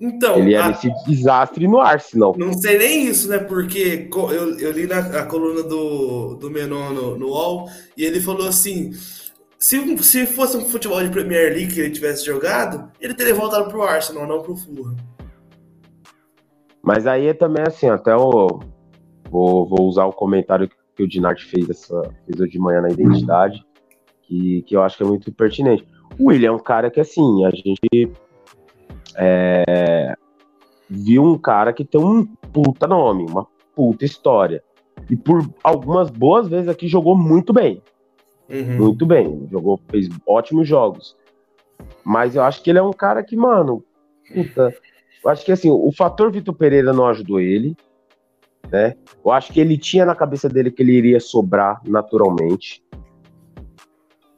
Então, ele era a... esse desastre no Arsenal. Não sei nem isso, né? Porque eu, eu li na a coluna do, do Menon no, no UOL e ele falou assim: se, se fosse um futebol de Premier League que ele tivesse jogado, ele teria voltado pro Arsenal, não pro Fulham. Mas aí é também assim, até o. Vou, vou usar o comentário que o Dinart fez, fez hoje de manhã na identidade, que, que eu acho que é muito pertinente. O William é um cara que, assim, a gente é, viu um cara que tem um puta nome, uma puta história. E por algumas boas vezes aqui jogou muito bem. Uhum. Muito bem. Jogou, fez ótimos jogos. Mas eu acho que ele é um cara que, mano, puta, eu acho que assim, o fator Vitor Pereira não ajudou ele, né? Eu acho que ele tinha na cabeça dele que ele iria sobrar naturalmente.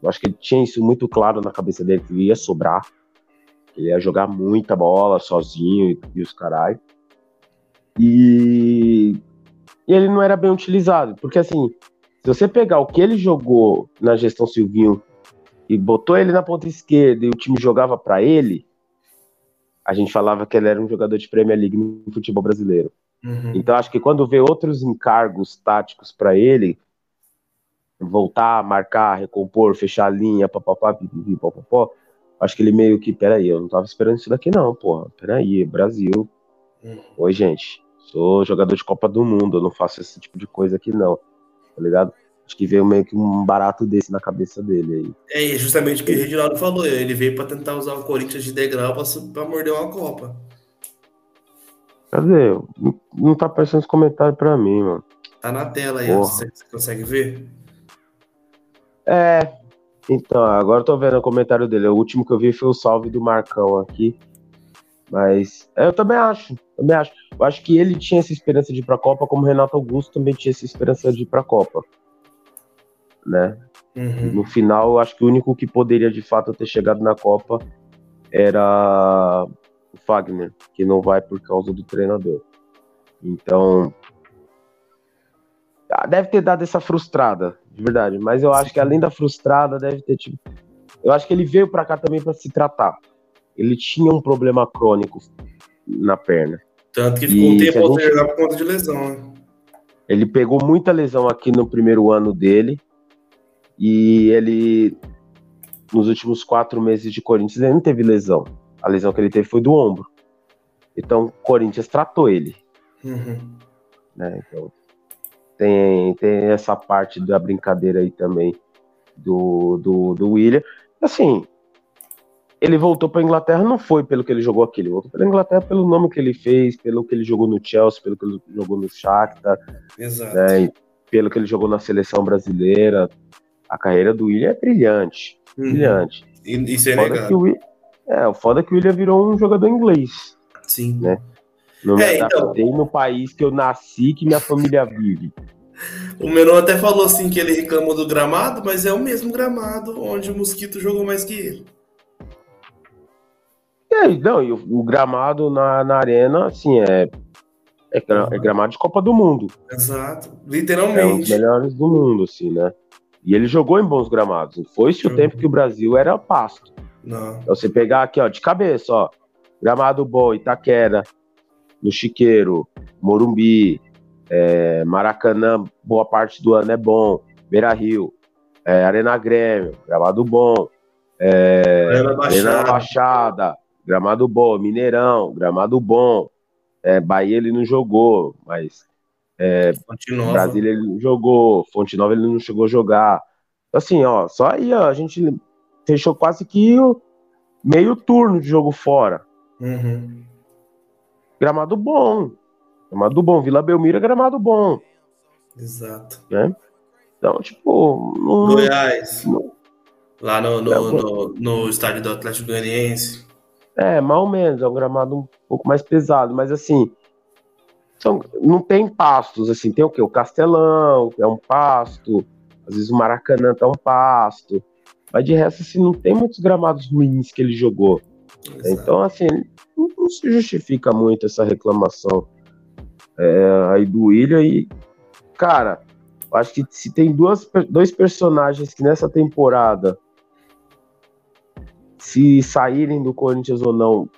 Eu acho que ele tinha isso muito claro na cabeça dele que ele ia sobrar. Ele ia jogar muita bola sozinho e, e os caralho. E, e ele não era bem utilizado, porque assim, se você pegar o que ele jogou na gestão Silvinho e botou ele na ponta esquerda e o time jogava para ele, a gente falava que ele era um jogador de Premier League no futebol brasileiro. Uhum. Então acho que quando vê outros encargos táticos para ele, voltar, marcar, recompor, fechar a linha, papapá, pipipi, papapó, acho que ele meio que, peraí, eu não tava esperando isso daqui não, porra, peraí, Brasil. Uhum. Oi, gente, sou jogador de Copa do Mundo, eu não faço esse tipo de coisa aqui não tá ligado? Acho que veio meio que um barato desse na cabeça dele aí. É justamente o que o Reginaldo falou. Ele veio para tentar usar o Corinthians de degrau para morder uma Copa. Cadê? Não tá aparecendo os comentários para mim, mano. Tá na tela aí, você, você consegue ver? É. Então, agora eu tô vendo o comentário dele. O último que eu vi foi o salve do Marcão aqui. Mas é, eu também acho, também acho. Eu acho que ele tinha essa esperança de ir para a Copa, como o Renato Augusto também tinha essa esperança de ir para a Copa, né? Uhum. No final, eu acho que o único que poderia de fato ter chegado na Copa era o Fagner, que não vai por causa do treinador. Então, ah, deve ter dado essa frustrada, de verdade. Mas eu acho que além da frustrada, deve ter tipo, eu acho que ele veio para cá também para se tratar ele tinha um problema crônico na perna. Tanto que ficou e um tempo gente... por conta de lesão, né? Ele pegou muita lesão aqui no primeiro ano dele. E ele, nos últimos quatro meses de Corinthians, ele não teve lesão. A lesão que ele teve foi do ombro. Então, o Corinthians tratou ele. Uhum. Né? Então, tem, tem essa parte da brincadeira aí também do, do, do William. Assim, ele voltou para a Inglaterra não foi pelo que ele jogou aqui, ele voltou para a Inglaterra pelo nome que ele fez, pelo que ele jogou no Chelsea, pelo que ele jogou no Shakhtar, Exato. Né, pelo que ele jogou na seleção brasileira. A carreira do William é brilhante, uhum. brilhante. Isso é legal. O, é, o foda é que o William virou um jogador inglês. Sim. Né? Não me é, adaptei então... no país que eu nasci, que minha família vive. O Menon até falou assim que ele reclamou do gramado, mas é o mesmo gramado onde o Mosquito jogou mais que ele. É, não, e o, o gramado na, na arena, assim, é, é, é, gramado de Copa do Mundo. Exato, literalmente. É um dos melhores do mundo, assim, né? E ele jogou em bons gramados. Foi-se o uhum. tempo que o Brasil era pasto. Não. Então, você pegar aqui, ó, de cabeça, ó. Gramado bom, Itaquera, no Chiqueiro, Morumbi, é, Maracanã, boa parte do ano é bom, Beira Rio, é, Arena Grêmio, gramado bom, é, Arena, Baixada. Arena Baixada, gramado bom, Mineirão, gramado bom, é, Bahia ele não jogou, mas é, Brasília ele não jogou, Fonte Nova ele não chegou a jogar. Assim, ó, só aí ó, a gente fechou quase que meio turno de jogo fora. Uhum. Gramado bom. Gramado bom. Vila Belmiro é gramado bom. Exato. Né? Então, tipo. Não, Goiás. Lá no, no, no, no, estádio do Atlético Goianiense. É, mal menos. É um gramado um pouco mais pesado. Mas assim. São, não tem pastos, assim, tem o quê? O Castelão, é um pasto, às vezes o Maracanã tá um pasto, mas de resto, assim, não tem muitos gramados ruins que ele jogou. Exato. Então, assim, não, não, se justifica muito essa reclamação é, aí do William e, cara, acho que se tem duas, dois personagens que nessa temporada, se saírem do Corinthians ou não,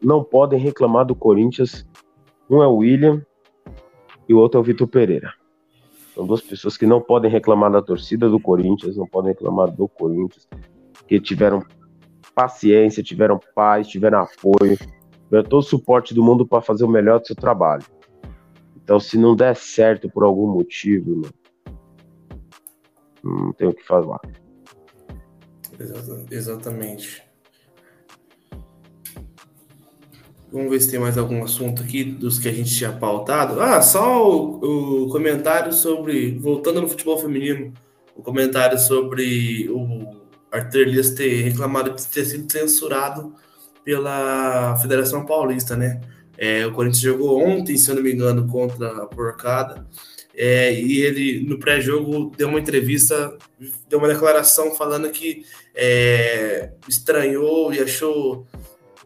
não podem reclamar do Corinthians, um é o William e o outro é o Vitor Pereira. São duas pessoas que não podem reclamar da torcida do Corinthians, não podem reclamar do Corinthians, que tiveram paciência, tiveram paz, tiveram apoio, tiveram todo o suporte do mundo para fazer o melhor do seu trabalho. Então, se não der certo por algum motivo, mano, não tem o que falar. Exatamente. Vamos ver se tem mais algum assunto aqui dos que a gente tinha pautado. Ah, só o, o comentário sobre. Voltando no futebol feminino, o comentário sobre o Arthur Elias ter reclamado de ter sido censurado pela Federação Paulista, né? É, o Corinthians jogou ontem, se eu não me engano, contra a Porcada. É, e ele, no pré-jogo, deu uma entrevista, deu uma declaração falando que é, estranhou e achou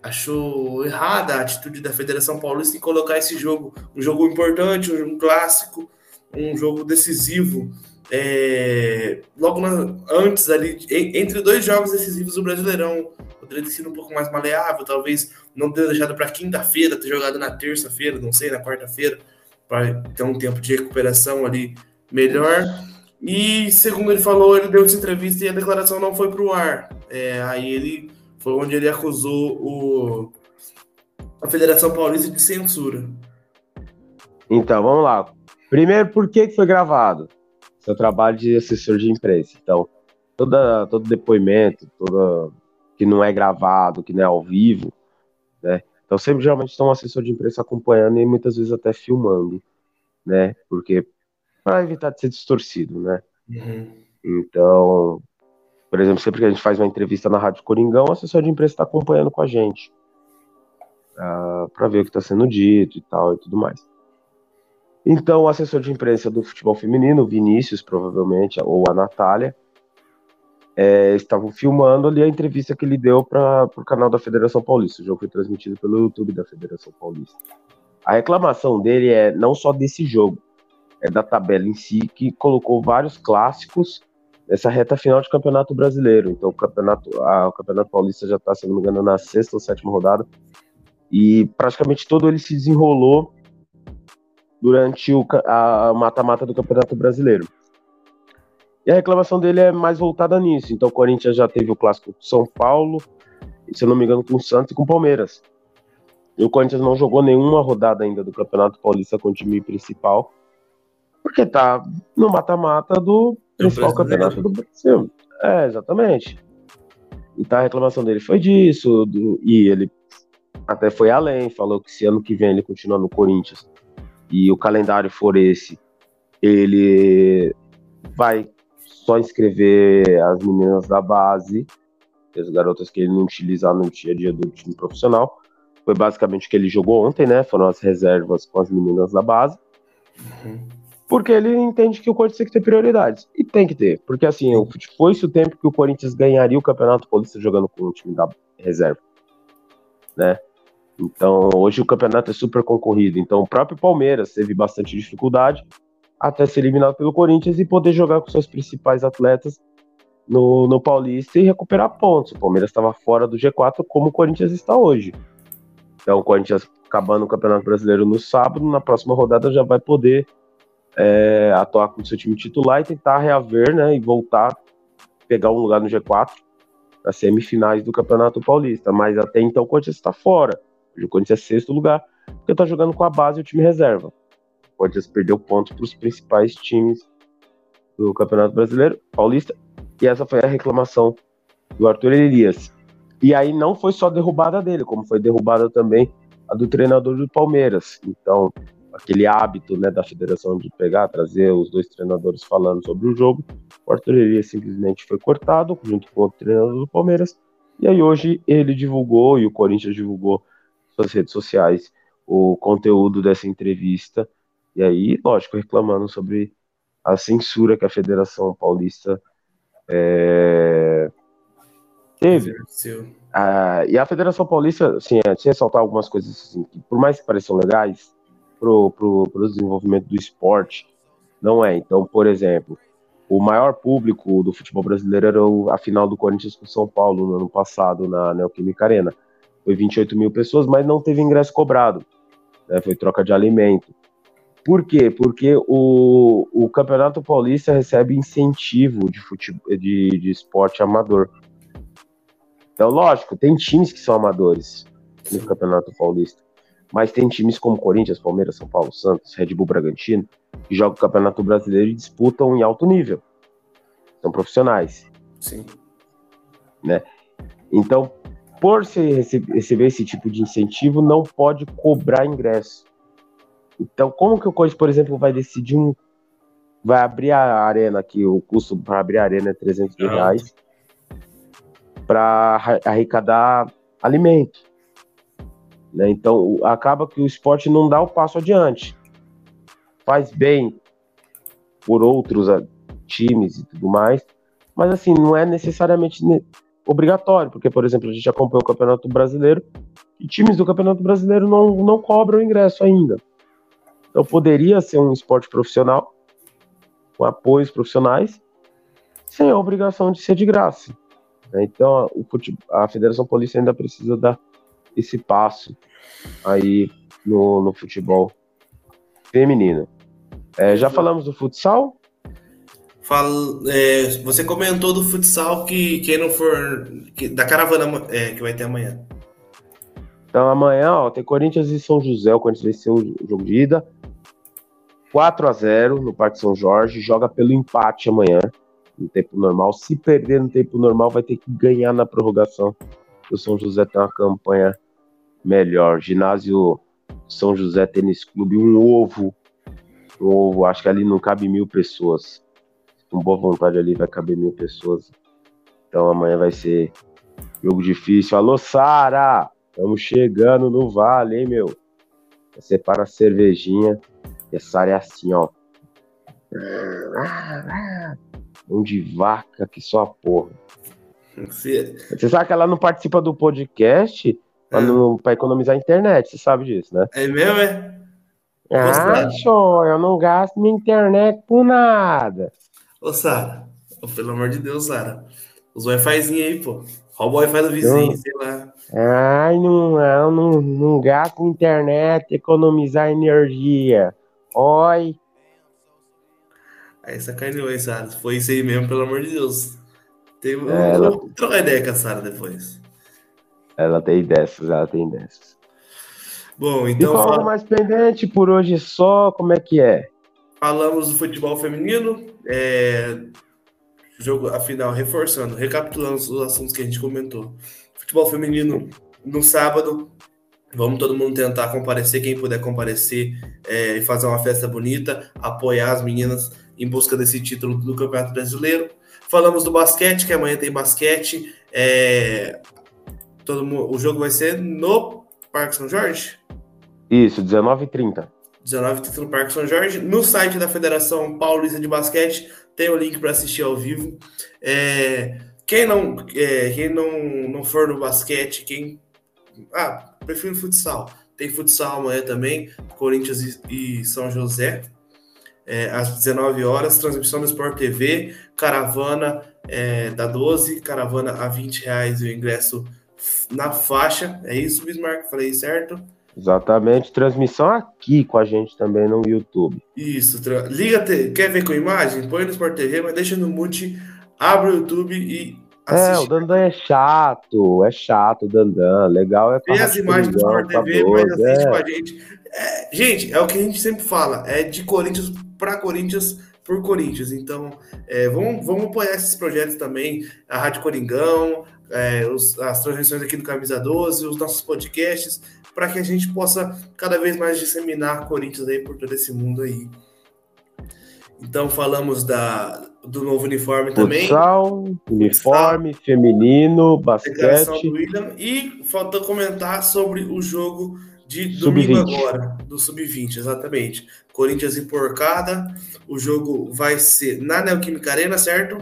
achou errada a atitude da Federação Paulista em colocar esse jogo, um jogo importante, um clássico, um jogo decisivo, é, logo na, antes ali, entre dois jogos decisivos do Brasileirão. Poderia ter sido um pouco mais maleável, talvez não ter deixado para quinta-feira, ter jogado na terça-feira, não sei, na quarta-feira, para ter um tempo de recuperação ali melhor. E segundo ele falou, ele deu essa entrevista e a declaração não foi para o ar. É, aí ele foi onde ele acusou o, a Federação Paulista de censura. Então, vamos lá. Primeiro, por que foi gravado? Seu trabalho de assessor de imprensa. Então, toda, todo depoimento, toda que não é gravado, que não é ao vivo, né? Então, sempre geralmente estão um assessor de imprensa acompanhando e muitas vezes até filmando, né? Porque para evitar de ser distorcido, né? Uhum. Então, por exemplo, sempre que a gente faz uma entrevista na Rádio Coringão, o assessor de imprensa está acompanhando com a gente. Uh, ah, para ver o que está sendo dito e tal e tudo mais. Então, o assessor de imprensa do futebol feminino, o Vinícius, provavelmente, ou a Natália, é, estavam filmando ali a entrevista que ele deu para o canal da Federação Paulista. O jogo foi transmitido pelo YouTube da Federação Paulista. A reclamação dele é não só desse jogo, é da tabela em si, que colocou vários clássicos nessa reta final de Campeonato Brasileiro. Então, o Campeonato, a, o Campeonato Paulista já está, se não me engano, na sexta ou sétima rodada. E praticamente todo ele se desenrolou durante o mata-mata do Campeonato Brasileiro. E a reclamação dele é mais voltada nisso. Então, o Corinthians já teve o clássico com São Paulo, se não me engano, com o Santos e com o Palmeiras. E o Corinthians não jogou nenhuma rodada ainda do Campeonato Paulista com o time principal, porque tá no mata-mata do principal campeonato do Brasil. É, exatamente. Então a reclamação dele foi disso, do, e ele até foi além, falou que se ano que vem ele continua no Corinthians e o calendário for esse, ele vai só inscrever as meninas da base, as garotas que ele não utilizar no dia a dia do time profissional. Foi basicamente o que ele jogou ontem, né? Foram as reservas com as meninas da base. Uhum porque ele entende que o Corinthians tem que ter prioridades. E tem que ter, porque assim, foi-se o tempo que o Corinthians ganharia o Campeonato Paulista jogando com o time da reserva, né? Então, hoje o campeonato é super concorrido. Então, o próprio Palmeiras teve bastante dificuldade até ser eliminado pelo Corinthians e poder jogar com seus principais atletas no, no Paulista e recuperar pontos. O Palmeiras estava fora do G4 como o Corinthians está hoje. Então, o Corinthians acabando o Campeonato Brasileiro no sábado, na próxima rodada já vai poder é, atuar com o seu time titular e tentar reaver, né, e voltar, pegar um lugar no G4 as semifinais do Campeonato Paulista. Mas até então o Corinthians está fora. O Corinthians é sexto lugar, porque está jogando com a base e o time reserva. O Corinthians perdeu pontos para os principais times do Campeonato Brasileiro, Paulista, e essa foi a reclamação do Arthur Elias. E aí não foi só derrubada dele, como foi derrubada também a do treinador do Palmeiras. Então, aquele hábito né, da federação de pegar, trazer os dois treinadores falando sobre o jogo, o Arthur Elias simplesmente foi cortado junto com o treinador do Palmeiras. E aí hoje ele divulgou e o Corinthians divulgou suas redes sociais o conteúdo dessa entrevista. E aí, lógico, reclamando sobre a censura que a Federação Paulista é, teve. Ah, e a Federação Paulista, assim, é, se ressaltar algumas coisas assim, que por mais que pareçam legais pro, pro, pro desenvolvimento do esporte, não é. Então, por exemplo, o maior público do futebol brasileiro era o, a final do Corinthians com São Paulo no ano passado na Neoquímica Arena. Foi 28 mil pessoas, mas não teve ingresso cobrado. Né, foi troca de alimento. Por quê? Porque o, o Campeonato Paulista recebe incentivo de, futebol, de, de esporte amador. Então, lógico, tem times que são amadores no Campeonato Paulista. Mas tem times como Corinthians, Palmeiras, São Paulo, Santos, Red Bull Bragantino, que jogam o Campeonato Brasileiro e disputam em alto nível. São profissionais. Sim. Né? Então, por se receber esse tipo de incentivo, não pode cobrar ingresso. Então, como que o Corinthians, por exemplo, vai decidir um. Vai abrir a arena aqui, o custo para abrir a arena é 300 mil reais, para arrecadar alimento. Né? Então, acaba que o esporte não dá o passo adiante. Faz bem por outros ah, times e tudo mais, mas assim, não é necessariamente obrigatório, porque, por exemplo, a gente acompanha o Campeonato Brasileiro e times do Campeonato Brasileiro não, não cobram ingresso ainda. Então poderia ser um esporte profissional, com apoios profissionais, sem a obrigação de ser de graça. Né? Então futebol, a Federação Polícia ainda precisa dar esse passo aí no, no futebol feminino. É, já falamos do futsal? Fala, é, você comentou do futsal que quem não for. Que, da caravana é, que vai ter amanhã. Então amanhã ó, tem Corinthians e São José. O Corinthians venceu o jogo de ida. 4 a 0 no Parque São Jorge, joga pelo empate amanhã, no tempo normal. Se perder no tempo normal, vai ter que ganhar na prorrogação. O São José tem uma campanha melhor. Ginásio São José Tênis Clube, um ovo. Um ovo, acho que ali não cabe mil pessoas. Com boa vontade ali vai caber mil pessoas. Então amanhã vai ser jogo difícil. Alô, Sara! Estamos chegando no Vale, hein, meu? Separa a cervejinha essa área é assim, ó. Mão de vaca que só a porra. Você... você sabe que ela não participa do podcast é. para economizar a internet, você sabe disso, né? É mesmo, é? Ah, show, eu não gasto minha internet por nada. Ô, Sara, pelo amor de Deus, Sara. Os Wi-Fizinho aí, pô. Rouba o Wi-Fi do vizinho, eu... sei lá. Ai, não, não, não, não gasto internet, economizar energia. Oi. Aí sacaneou, hein, Sara? Foi isso aí mesmo, pelo amor de Deus. Tem... É, ela... Ideia com a Sara depois. Ela tem dessas, ela tem dessas. Bom, então. E fala... mais pendente por hoje só, como é que é? Falamos do futebol feminino, é... jogo, afinal, reforçando, recapitulando os assuntos que a gente comentou. Futebol feminino no sábado, Vamos todo mundo tentar comparecer, quem puder comparecer é, e fazer uma festa bonita, apoiar as meninas em busca desse título do Campeonato Brasileiro. Falamos do basquete, que amanhã tem basquete. É, todo mundo, o jogo vai ser no Parque São Jorge? Isso, 19h30. 19h30 no Parque São Jorge. No site da Federação Paulista de Basquete tem o link para assistir ao vivo. É, quem não, é, quem não, não for no basquete, quem. Ah, prefiro futsal. Tem futsal amanhã também, Corinthians e, São José, é, às 19 horas, transmissão do Sport TV, caravana é, da 12, caravana a 20 reais e o ingresso na faixa. É isso, Bismarck? Falei certo? Exatamente, transmissão aqui com a gente também no YouTube. Isso, liga, quer ver com imagem? Põe no Sport TV, mas deixa no mute, abre o YouTube e assiste. É, o Dandan é chato, é chato o Dandan, legal é Vê as imagens do Sport TV, mas assiste é. com a gente. É, gente, é o que a gente sempre fala, é de Corinthians para Corinthians por Corinthians. Então, é, vamos, vamos apoiar esses projetos também, a Rádio Coringão, é, os, as transmissões aqui do Camisa 12, os nossos podcasts, para que a gente possa cada vez mais disseminar Corinthians aí por todo esse mundo aí. Então falamos da, do novo uniforme também. Futsal, uniforme, Futsal, feminino, basquete. William, e faltou comentar sobre o jogo de domingo agora, do Sub-20, exatamente. Corinthians emporcada, o jogo vai ser na Neoquímica Arena, certo?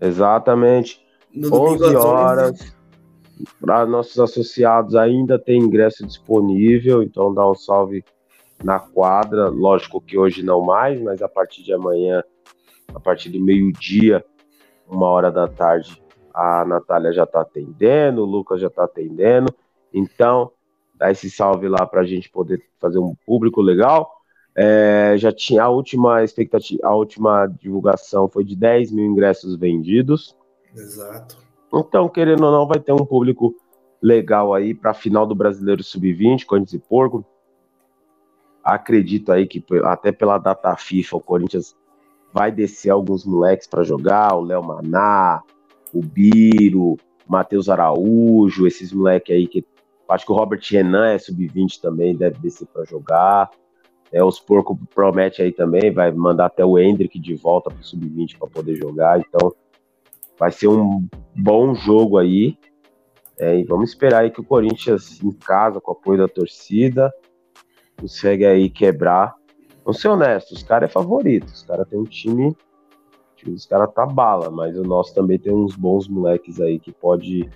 Exatamente. No 11 horas. Para nossos associados ainda tem ingresso disponível, então dá um salve na quadra. Lógico que hoje não mais, mas a partir de amanhã, a partir do meio-dia, uma hora da tarde, a Natália já está atendendo, o Lucas já está atendendo. Então, dá esse salve lá para a gente poder fazer um público legal. É, já tinha a última expectativa, a última divulgação foi de 10 mil ingressos vendidos. Exato. Então, querendo ou não, vai ter um público legal aí para a final do Brasileiro Sub-20, Corinthians e Porco. Acredito aí que até pela data FIFA o Corinthians vai descer alguns moleques para jogar, o Léo Maná, o Biro, Matheus Araújo, esses moleques aí que acho que o Robert Renan é sub-20 também, deve descer para jogar. É, os Porco promete aí também, vai mandar até o Hendrick de volta para o sub-20 para poder jogar. Então, vai ser um bom jogo aí. É, e vamos esperar aí que o Corinthians, em casa, com o apoio da torcida, consegue aí quebrar. Vamos ser honestos, os caras é favorito. Os caras tem um time. O time dos caras tá bala, mas o nosso também tem uns bons moleques aí que pode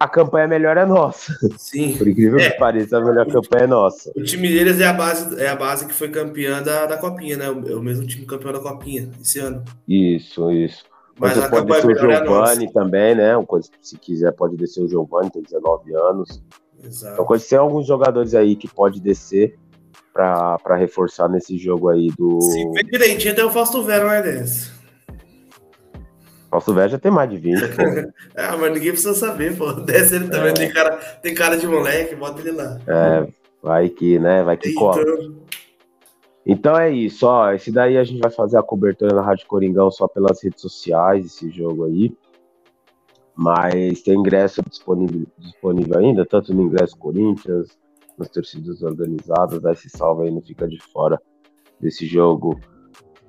a campanha melhor é nossa. Sim. Por incrível é. que pareça, a melhor campanha é nossa. O time deles é a base, é a base que foi campeã da, da Copinha, né? O, é o mesmo time campeão da Copinha esse ano. Isso, isso. Mas, pode descer o é Giovanni é também, né? Uma coisa que, se quiser, pode descer o Giovanni, tem 19 anos. Exato. Então, pode ser alguns jogadores aí que pode descer para reforçar nesse jogo aí do. Se vê direitinho, tem o Fausto Vera, né, Desse? Nosso velho já tem mais de 20. <laughs> ah, mas ninguém precisa saber, pô. <laughs> Desce ele também, é. tem, cara, tem cara de moleque, bota ele lá. É, vai que, né? Vai que cola. Então é isso, ó. Esse daí a gente vai fazer a cobertura na Rádio Coringão só pelas redes sociais, esse jogo aí. Mas tem ingresso disponível, disponível ainda, tanto no ingresso Corinthians, nas torcidas organizadas. Dá esse salve aí, não fica de fora desse jogo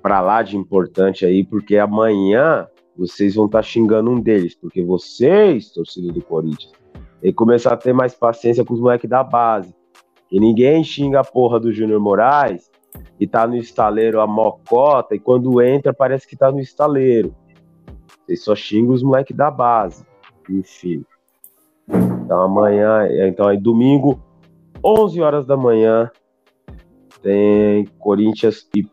pra lá de importante aí, porque amanhã vocês vão estar tá xingando um deles, porque vocês, torcida do Corinthians, que começar a ter mais paciência com os moleques da base. E ninguém xinga a porra do Júnior Moraes e tá no estaleiro a mocota, e quando entra parece que tá no estaleiro. Vocês só xingam os moleques da base. Enfim. Então amanhã, então aí domingo, 11 horas da manhã, tem Corinthians e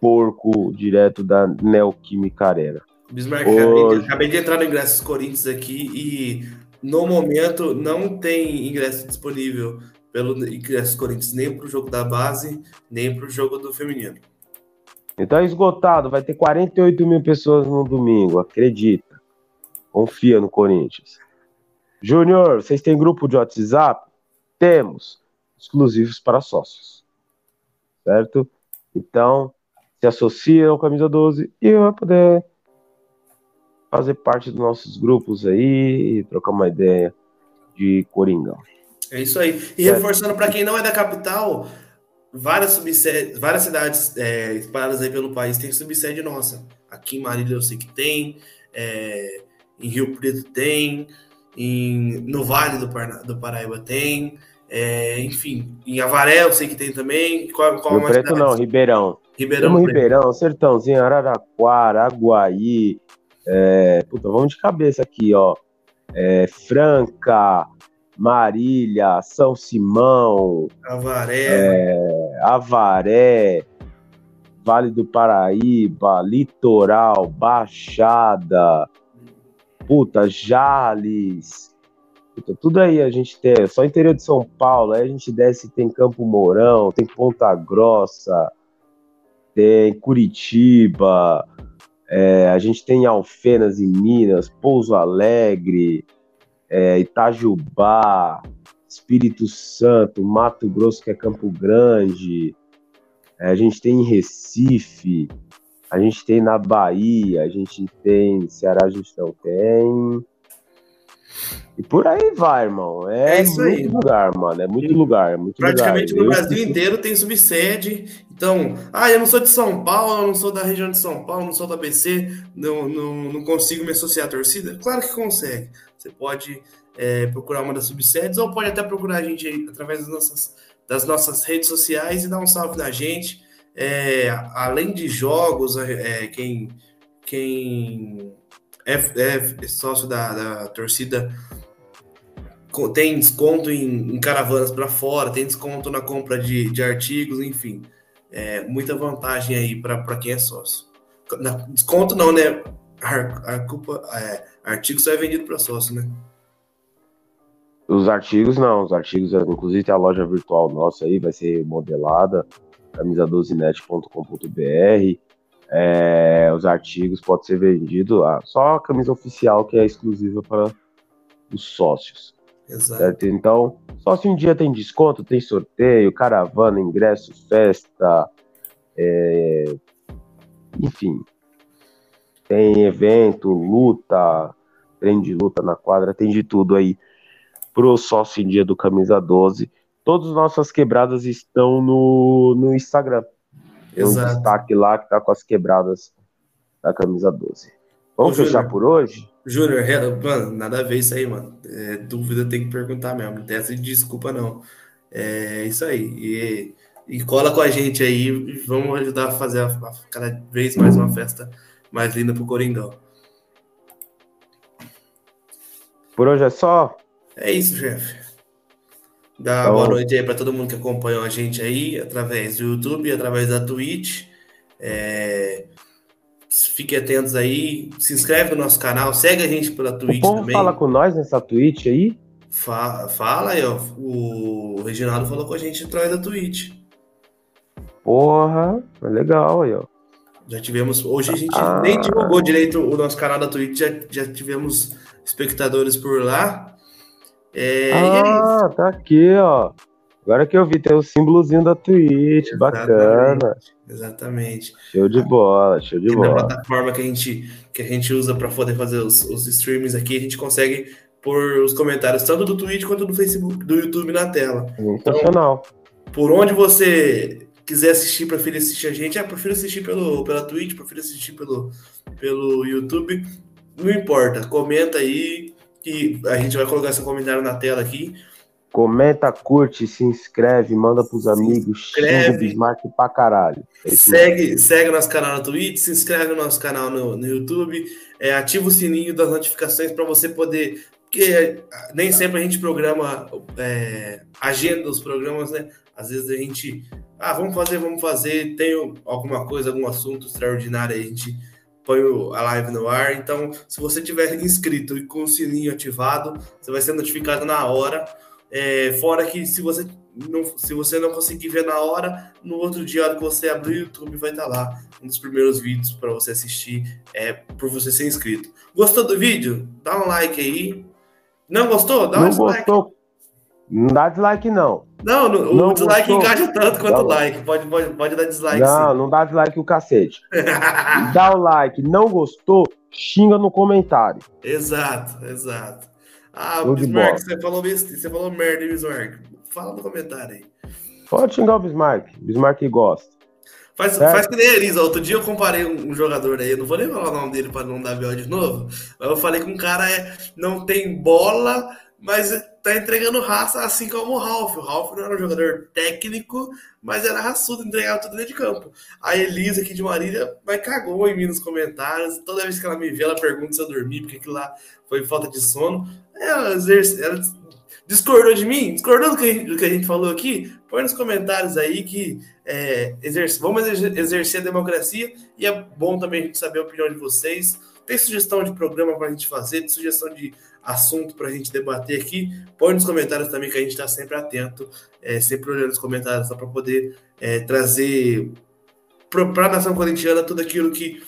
Porco direto da Neoquímica Arena. Bismarck, acabei, de, acabei de entrar no Ingressos Corinthians aqui e no momento não tem ingresso disponível pelo Ingressos Corinthians, nem para o jogo da base, nem para o jogo do feminino. Então é esgotado, vai ter 48 mil pessoas no domingo, acredita. Confia no Corinthians. Júnior, vocês têm grupo de WhatsApp? Temos, exclusivos para sócios. Certo? Então, se associa ao Camisa 12 e vai poder fazer parte dos nossos grupos aí e trocar uma ideia de Coringão. É isso aí. E reforçando para quem não é da capital, várias subsedes, várias cidades é, espalhadas aí pelo país tem subsede nossa. Aqui em Marília eu sei que tem, é, em Rio Preto tem, em, no Vale do, Parna, do Paraíba tem, é, enfim, em Avaré eu sei que tem também. Qual, qual Rio Preto cidade? não, Ribeirão. Ribeirão, Ribeirão, Sertãozinho, Araraquara, Aguaí, é, puta, vamos de cabeça aqui, ó. É, Franca, Marília, São Simão, Avaré, é, Avaré, Vale do Paraíba, Litoral, Baixada, puta, Jales, puta, tudo aí a gente tem, só interior de São Paulo, aí a gente desce, tem Campo Mourão, tem Ponta Grossa, tem Curitiba, é, a gente tem Alfenas em Minas, Pouso Alegre, é, Itajubá, Espírito Santo, Mato Grosso, que é Campo Grande, é, a gente tem Recife, a gente tem na Bahia, a gente tem Ceará, a gente não tem. E por aí vai, irmão. É, é isso muito aí. lugar, mano. É muito lugar. Muito Praticamente lugar. no Brasil eu... inteiro tem subsede. Então, ah, eu não sou de São Paulo, eu não sou da região de São Paulo, não sou da BC, não, não, não consigo me associar à torcida. Claro que consegue. Você pode é, procurar uma das subsedes ou pode até procurar a gente aí, através das nossas, das nossas redes sociais e dar um salve na gente. É, além de jogos, é, quem, quem é, é sócio da, da torcida tem desconto em, em caravanas para fora, tem desconto na compra de, de artigos, enfim. É, muita vantagem aí para quem é sócio. desconto não, né? A, a culpa, é, artigo só é vendido para sócio, né? Os artigos não, os artigos, inclusive tem a loja virtual nossa aí, vai ser modelada, camisa12net.com.br. É, os artigos podem ser vendidos lá. Só a camisa oficial que é exclusiva para os sócios. Exato. Certo? Então, só se um dia tem desconto, tem sorteio, caravana, ingresso, festa, é... enfim. Tem evento, luta, treino de luta na quadra, tem de tudo aí pro sócio em dia do Camisa 12. Todas as nossas quebradas estão no, no Instagram. Tem um destaque lá que tá com as quebradas da Camisa 12. Vamos Ô, fechar Júnior. por hoje? Júnior, mano, nada a ver isso aí, mano. É, dúvida tem que perguntar mesmo. Não tem essa de desculpa, não. É isso aí. E, e cola com a gente aí. Vamos ajudar a fazer a, a, cada vez mais uma festa mais linda pro Coringão. Por hoje é só. É isso, chefe. Dá então... boa noite aí para todo mundo que acompanhou a gente aí através do YouTube, através da Twitch. É... Fiquem atentos aí, se inscreve no nosso canal, segue a gente pela Twitch o povo também. fala com nós nessa Twitch aí? Fala, fala aí, ó. O Reginaldo falou com a gente através da Twitch. Porra, é legal aí, ó. Já tivemos. Hoje a gente ah. nem divulgou direito o nosso canal da Twitch, já, já tivemos espectadores por lá. É, é ah, é tá aqui, ó. Agora que eu vi, tem o símbolozinho da Twitch, exatamente, bacana. Exatamente. Show de bola, show de e bola. Na plataforma que a gente, que a gente usa para poder fazer os, os streams aqui, a gente consegue pôr os comentários tanto do Twitch quanto do Facebook, do YouTube na tela. Sensacional. Então, por onde você quiser assistir, prefere assistir a gente, ah, prefiro assistir pelo, pela Twitch, prefiro assistir pelo, pelo YouTube, não importa, comenta aí, que a gente vai colocar seu comentário na tela aqui. Comenta, curte, se inscreve, manda pros se amigos, xinga o Bismarck pra caralho. É segue, segue nosso canal no Twitch, se inscreve no nosso canal no, no YouTube, é, ativa o sininho das notificações para você poder. Porque nem sempre a gente programa é, agenda dos programas, né? Às vezes a gente. Ah, vamos fazer, vamos fazer. Tem alguma coisa, algum assunto extraordinário, a gente põe a live no ar. Então, se você tiver inscrito e com o sininho ativado, você vai ser notificado na hora. É, fora que se você não, se você não conseguir ver na hora, no outro dia, que você abrir o YouTube, vai estar lá um dos primeiros vídeos para você assistir, é, por você ser inscrito. Gostou do vídeo? Dá um like aí. Não gostou? Dá um não dislike. Gostou. Não dá dislike, não. Não, o não dislike gostou. engaja tanto quanto o like. Pode, pode, pode dar dislike. Não, sim. não dá dislike o cacete. <laughs> dá o like, não gostou, xinga no comentário. Exato, exato. Ah, o Bismarck, você falou, você falou merda, Bismarck. Fala no comentário aí. Pode xingar o Bismarck. Bismarck gosta. Faz, faz que nem a Elisa. Outro dia eu comparei um, um jogador aí, eu não vou nem falar o nome dele para não dar BO de novo, mas eu falei que um cara é, não tem bola, mas tá entregando raça assim como o Ralph. O Ralph não era um jogador técnico, mas era raçudo, entregava tudo dentro de campo. A Elisa aqui de Marília vai cagou em mim nos comentários. Toda vez que ela me vê, ela pergunta se eu dormi, porque aquilo lá foi falta de sono. Ela, exerce, ela discordou de mim, discordou do que, do que, a gente falou aqui. Põe nos comentários aí que é, exerce, vamos exercer a democracia e é bom também a gente saber a opinião de vocês. Tem sugestão de programa para a gente fazer, tem sugestão de assunto para a gente debater aqui, põe nos comentários também que a gente está sempre atento, é, sempre olhando os comentários para poder é, trazer para a nação corintiana tudo aquilo que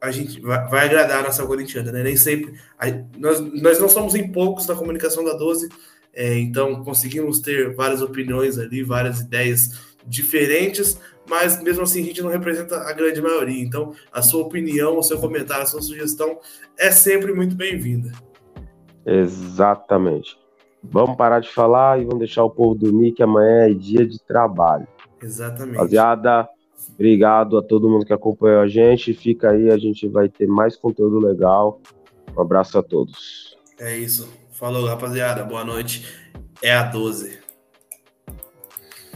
a gente vai, vai agradar a nação corintiana, né? Nem sempre. A, nós, nós não somos em poucos na comunicação da 12, é, então conseguimos ter várias opiniões ali, várias ideias diferentes, mas mesmo assim a gente não representa a grande maioria. Então, a sua opinião, o seu comentário, a sua sugestão é sempre muito bem-vinda. Exatamente. Vamos parar de falar e vamos deixar o povo dormir, que amanhã é dia de trabalho. Exatamente. Rapaziada, obrigado a todo mundo que acompanhou a gente. Fica aí, a gente vai ter mais conteúdo legal. Um abraço a todos. É isso. Falou, rapaziada. Boa noite. É a 12.